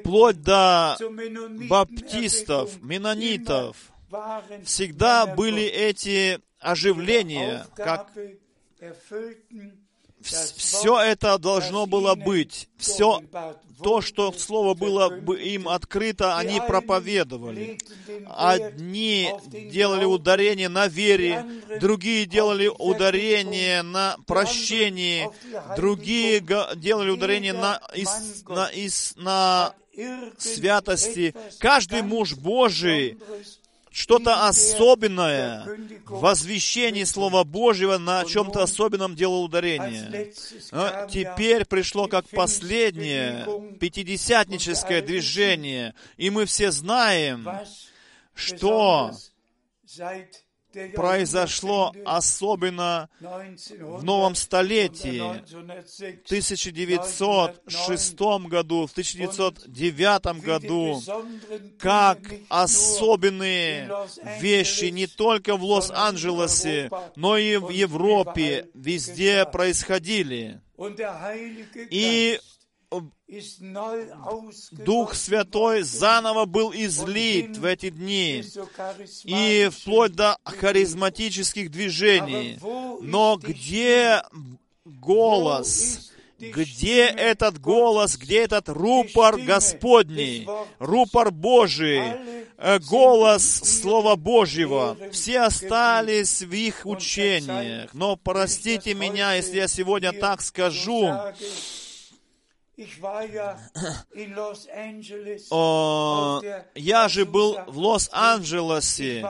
вплоть до баптистов, менонитов, всегда были эти оживления, как все это должно было быть. Все то, что Слово было бы им открыто, они проповедовали. Одни делали ударение на вере, другие делали ударение на прощении, другие делали ударение на, ис- на, ис- на святости. Каждый муж Божий что-то особенное в возвещении Слова Божьего на чем-то особенном делал ударение. А теперь пришло как последнее пятидесятническое движение, и мы все знаем, что произошло особенно в новом столетии, в 1906 году, в 1909 году, как особенные вещи не только в Лос-Анджелесе, но и в Европе везде происходили. И Дух Святой заново был излит в эти дни, и вплоть до харизматических движений. Но где голос? Где этот голос, где этот рупор Господний, рупор Божий, э, голос Слова Божьего? Все остались в их учениях. Но простите меня, если я сегодня так скажу, О, я же был в Лос-Анджелесе,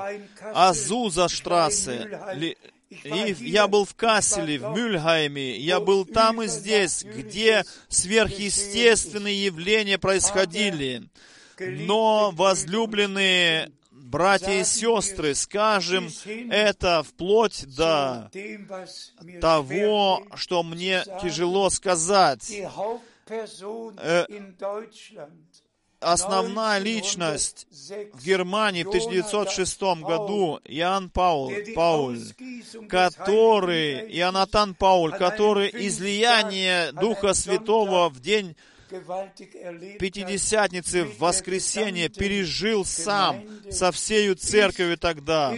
Азуза штрассе, Ли- и я был в Касселе, в Мюльхайме, я был там и здесь, где сверхъестественные явления происходили. Но, возлюбленные братья и сестры, скажем это вплоть до того, что мне тяжело сказать. Deutschland, Основная личность в Германии в 1906 году Иоанн Паул, Пауль, который, Ионатан Пауль, который излияние Духа Святого в день Пятидесятницы в воскресенье пережил сам со всею церковью тогда.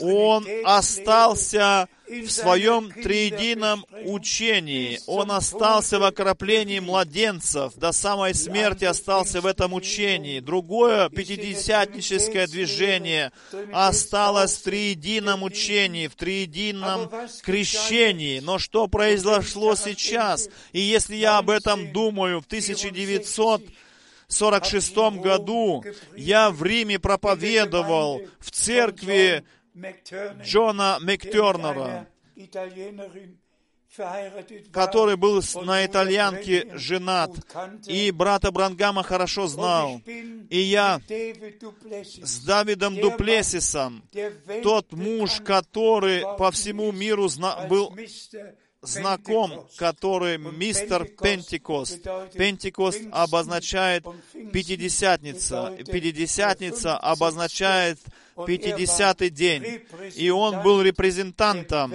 Он остался в своем триедином учении. Он остался в окроплении младенцев. До самой смерти остался в этом учении. Другое пятидесятническое движение осталось в триедином учении, в триедином крещении. Но что произошло сейчас? И если я об этом думаю, в 1946 году я в Риме проповедовал в церкви Джона Мактернера, который был на итальянке женат, и брата Брангама хорошо знал. И я с Давидом Дуплесисом, тот муж, который по всему миру зна- был знаком, который мистер Пентикост. Пентикост обозначает Пятидесятница. Пятидесятница обозначает Пятидесятый день. И он был репрезентантом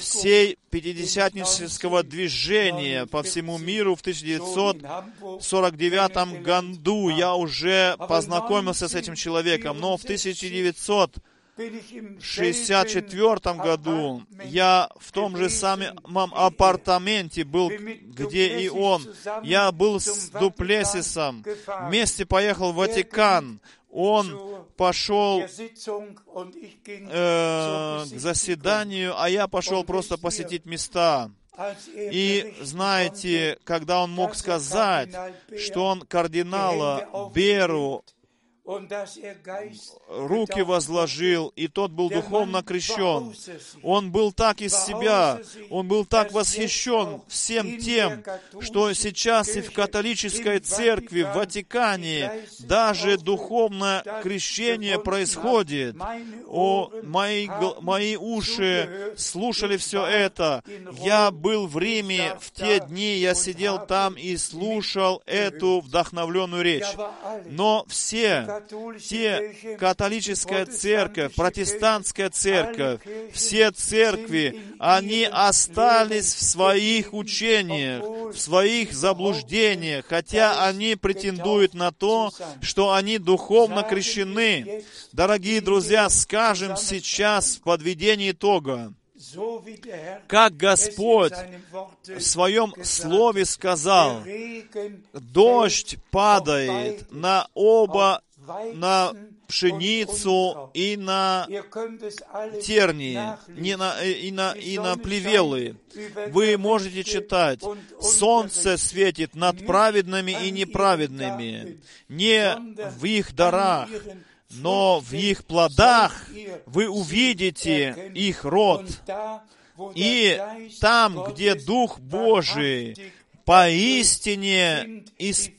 всей пятидесятнического движения по всему миру в 1949 году. Я уже познакомился с этим человеком, но в 1964 году я в том же самом апартаменте был, где и он. Я был с Дуплесисом, вместе поехал в Ватикан. Он пошел э, к заседанию, а я пошел просто посетить места. И знаете, когда он мог сказать, что он кардинала Беру руки возложил, и тот был духовно крещен. Он был так из себя, он был так восхищен всем тем, что сейчас и в католической церкви, в Ватикане, даже духовное крещение происходит. О, мои, гл- мои уши слушали все это. Я был в Риме в те дни, я сидел там и слушал эту вдохновленную речь. Но все, те католическая церковь, протестантская церковь, все церкви, они остались в своих учениях, в своих заблуждениях, хотя они претендуют на то, что они духовно крещены. Дорогие друзья, скажем сейчас в подведении итога, как Господь в своем Слове сказал, дождь падает на оба, на пшеницу и на тернии, не на, и, на, и на плевелы. Вы можете читать, солнце светит над праведными и неправедными, не в их дарах, но в их плодах вы увидите их род. И там, где Дух Божий поистине ис-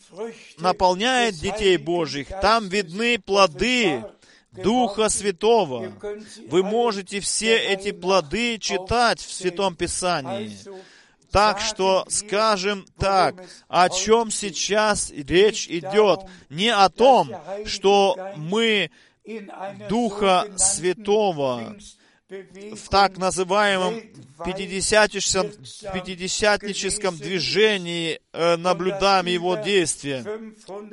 наполняет детей Божьих, там видны плоды Духа Святого. Вы можете все эти плоды читать в Святом Писании. Так что скажем так, о чем сейчас речь идет. Не о том, что мы Духа Святого в так называемом пятидесятническом, движении э, наблюдаем его действия,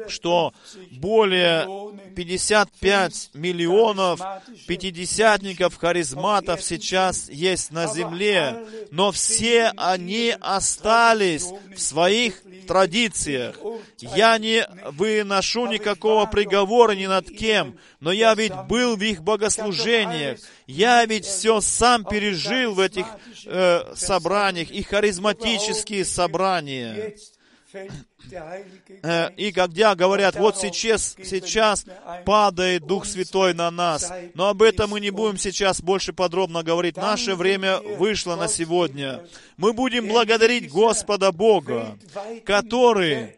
что более 55 миллионов пятидесятников, харизматов сейчас есть на земле, но все они остались в своих традициях. Я не выношу никакого приговора ни над кем, но я ведь был в их богослужениях. Я ведь все сам пережил в этих э, собраниях, и харизматические собрания. Э, и когда говорят, вот сейчас, сейчас падает Дух Святой на нас, но об этом мы не будем сейчас больше подробно говорить. Наше время вышло на сегодня. Мы будем благодарить Господа Бога, который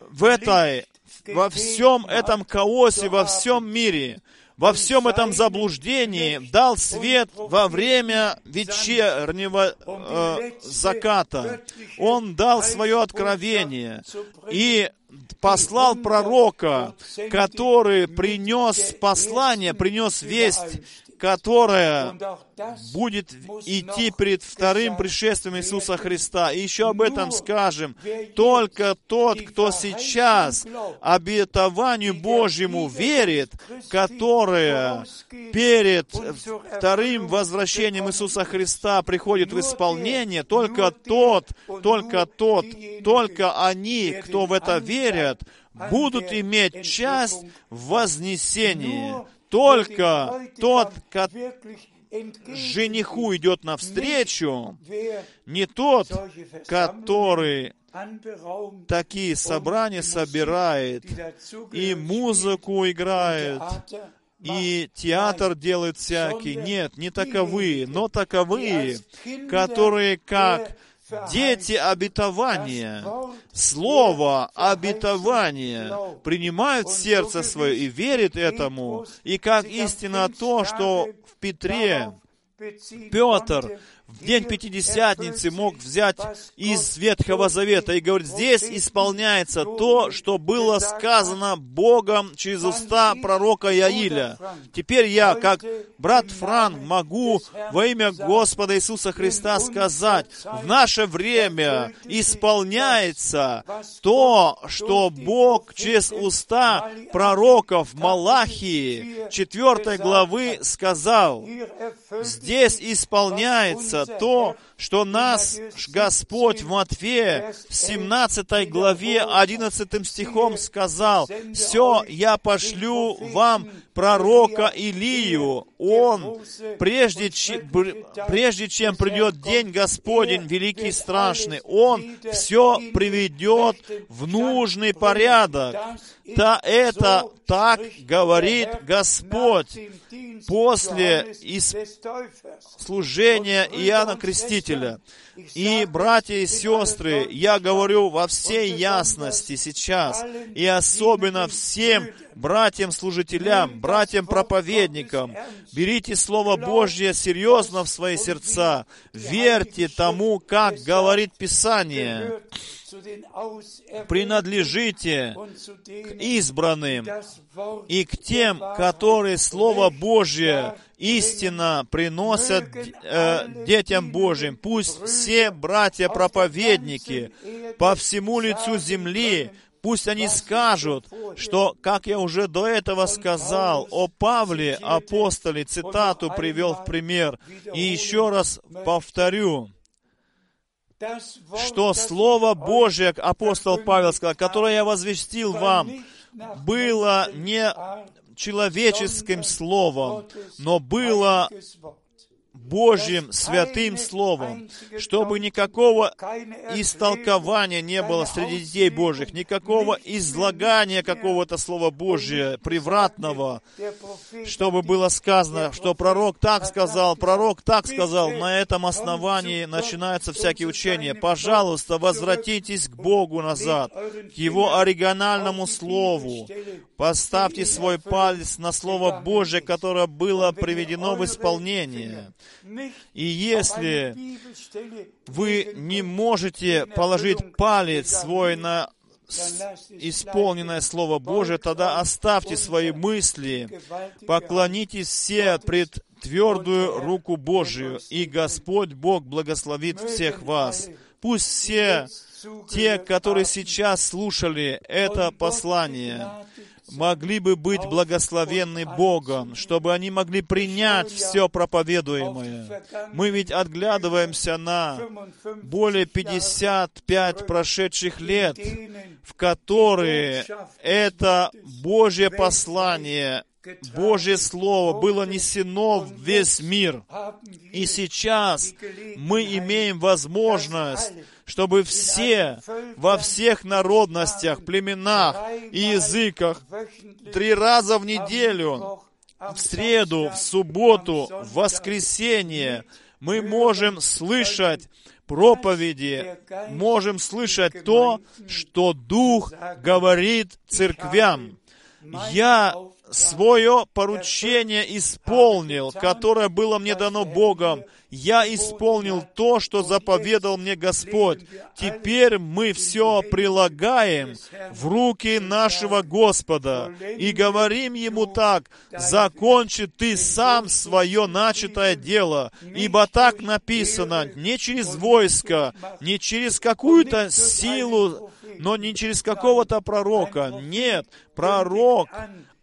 в этой, во всем этом хаосе, во всем мире, во всем этом заблуждении дал свет во время вечернего э, заката. Он дал свое откровение и послал пророка, который принес послание, принес весть которая будет идти перед вторым пришествием Иисуса Христа. И еще об этом скажем. Только тот, кто сейчас обетованию Божьему верит, которое перед вторым возвращением Иисуса Христа приходит в исполнение, только тот, только тот, только они, кто в это верят, будут иметь часть в вознесении только тот, жениху идет навстречу, не тот, который такие собрания собирает, и музыку играет, и театр делает всякий. Нет, не таковые, но таковые, которые как дети обетования, слово обетования принимают сердце свое и верят этому, и как истина то, что в Петре Петр в день Пятидесятницы мог взять из Ветхого Завета и говорить, здесь исполняется то, что было сказано Богом через уста пророка Яиля. Теперь я, как брат Фран, могу во имя Господа Иисуса Христа сказать, в наше время исполняется то, что Бог через уста пророков Малахии 4 главы сказал. Здесь исполняется то, что нас Господь в Матфея в 17 главе 11 стихом сказал, «Все, я пошлю вам пророка Илию, он, прежде, прежде чем придет день Господень, великий и страшный, он все приведет в нужный порядок. Да это так говорит Господь после служения Иоанна Крестителя. И, братья и сестры, я говорю во всей ясности сейчас, и особенно всем братьям-служителям, братьям-проповедникам, берите Слово Божье серьезно в свои сердца, верьте тому, как говорит Писание, принадлежите к избранным и к тем, которые Слово Божье истинно приносят э, детям Божьим. Пусть все братья-проповедники по всему лицу земли Пусть они скажут, что, как я уже до этого сказал, о Павле, апостоле, цитату привел в пример. И еще раз повторю, что Слово Божие, апостол Павел сказал, которое я возвестил вам, было не человеческим словом, но было Божьим святым Словом, чтобы никакого истолкования не было среди детей Божьих, никакого излагания какого-то Слова Божия превратного, чтобы было сказано, что пророк так сказал, пророк так сказал, на этом основании начинаются всякие учения. Пожалуйста, возвратитесь к Богу назад, к Его оригинальному Слову. Поставьте свой палец на Слово Божие, которое было приведено в исполнение. И если вы не можете положить палец свой на исполненное Слово Божие, тогда оставьте свои мысли, поклонитесь все пред твердую руку Божию, и Господь Бог благословит всех вас. Пусть все те, которые сейчас слушали это послание, могли бы быть благословенны Богом, чтобы они могли принять все проповедуемое. Мы ведь отглядываемся на более 55 прошедших лет, в которые это Божье послание, Божье Слово было несено в весь мир. И сейчас мы имеем возможность, чтобы все во всех народностях, племенах и языках три раза в неделю, в среду, в субботу, в воскресенье, мы можем слышать проповеди, можем слышать то, что Дух говорит церквям. Я свое поручение исполнил, которое было мне дано Богом. Я исполнил то, что заповедал мне Господь. Теперь мы все прилагаем в руки нашего Господа и говорим Ему так, «Закончи Ты сам свое начатое дело, ибо так написано, не через войско, не через какую-то силу, но не через какого-то пророка. Нет, пророк,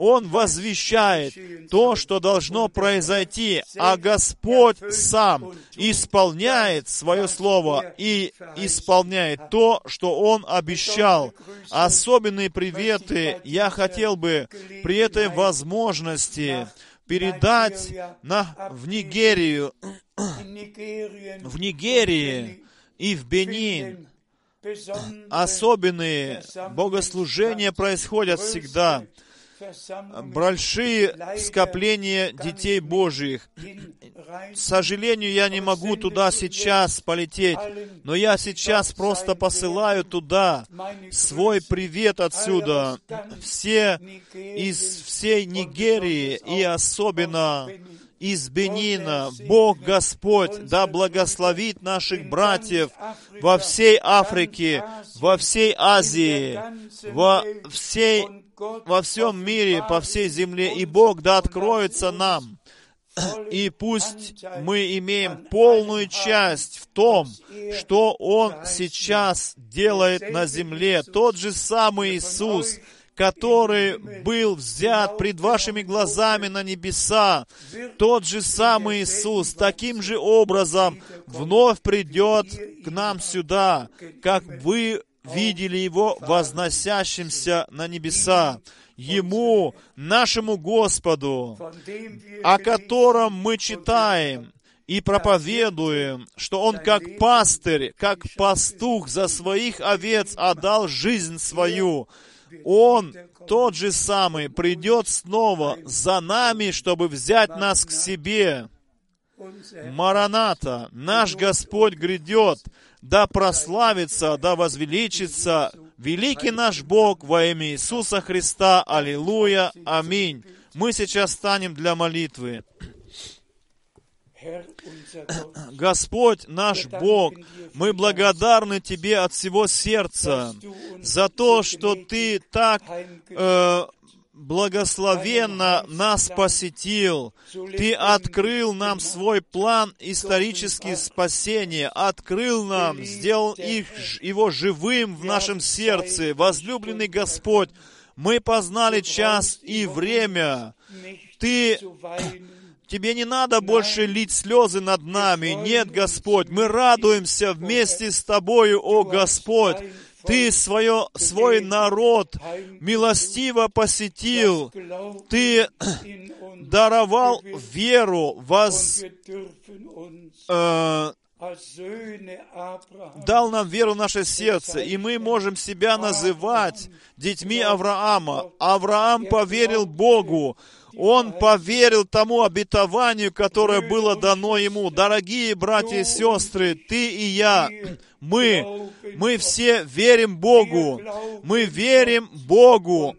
он возвещает то, что должно произойти, а Господь сам исполняет свое слово и исполняет то, что Он обещал. Особенные приветы я хотел бы при этой возможности передать на, в Нигерию, в Нигерии и в Бенин. Особенные богослужения происходят всегда большие скопления детей Божьих. К сожалению, я не могу туда сейчас полететь, но я сейчас просто посылаю туда свой привет отсюда. Все из всей Нигерии и особенно из Бенина. Бог Господь да благословит наших братьев во всей Африке, во всей Азии, во всей во всем мире, по всей земле, и Бог да откроется нам. И пусть мы имеем полную часть в том, что Он сейчас делает на земле. Тот же самый Иисус, который был взят пред вашими глазами на небеса, тот же самый Иисус таким же образом вновь придет к нам сюда, как вы видели Его возносящимся на небеса. Ему, нашему Господу, о котором мы читаем и проповедуем, что Он как пастырь, как пастух за своих овец отдал жизнь свою. Он, тот же самый, придет снова за нами, чтобы взять нас к себе. Мараната, наш Господь грядет, да прославится, да возвеличится великий наш Бог во имя Иисуса Христа. Аллилуйя. Аминь. Мы сейчас станем для молитвы. Господь наш Бог, мы благодарны Тебе от всего сердца за то, что Ты так э, благословенно нас посетил. Ты открыл нам свой план исторического спасения, открыл нам, сделал их, его живым в нашем сердце. Возлюбленный Господь, мы познали час и время. Ты Тебе не надо больше лить слезы над нами. Нет, Господь, мы радуемся вместе с Тобою, о Господь. Ты свое, свой народ милостиво посетил. Ты даровал веру, воз, э, дал нам веру в наше сердце, и мы можем себя называть детьми Авраама. Авраам поверил Богу, он поверил тому обетованию, которое было дано ему. Дорогие братья и сестры, ты и я, Мы, мы все верим Богу. Мы верим Богу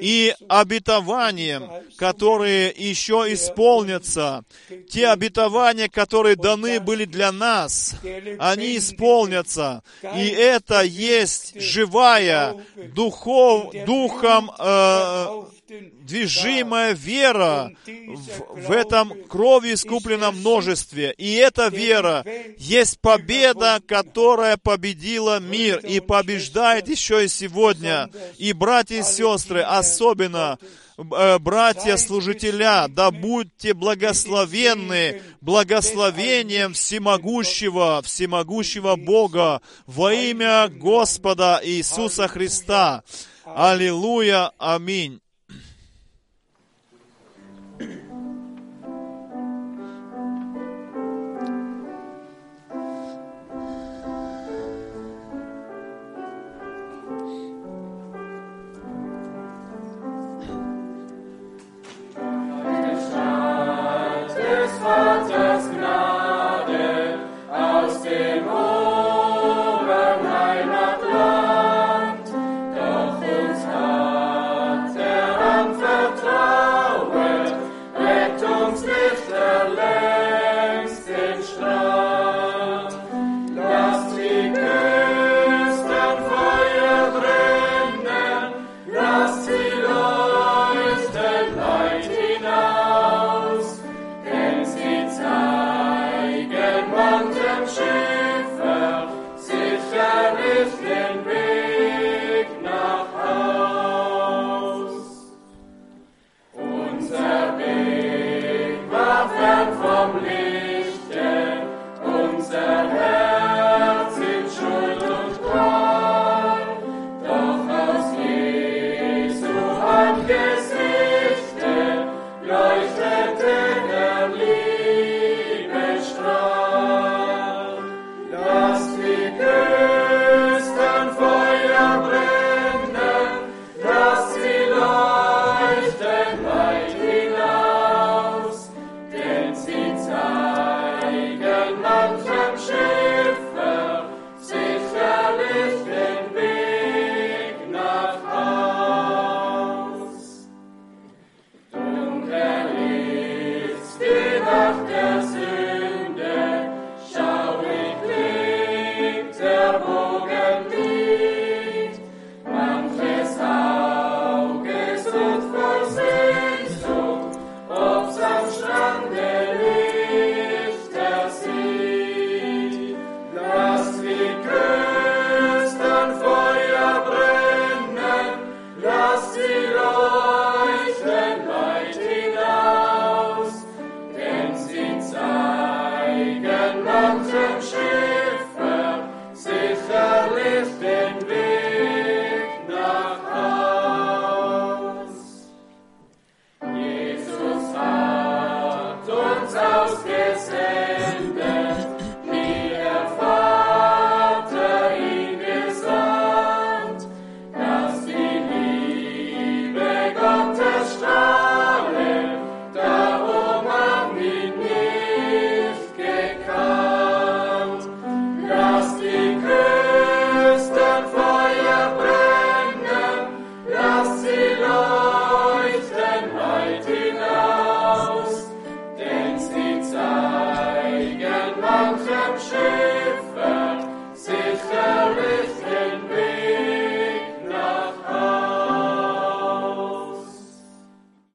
и обетованиям, которые еще исполнятся. Те обетования, которые даны были для нас, они исполнятся. И это есть живая, духов, духом э, движимая вера в, в этом крови искупленном множестве. И эта вера есть победа, которая победила мир. и побеждает еще и сегодня. И братья и сестры, особенно э, братья-служителя, да будьте благословенны благословением всемогущего, всемогущего Бога во имя Господа Иисуса Христа. Аллилуйя, аминь.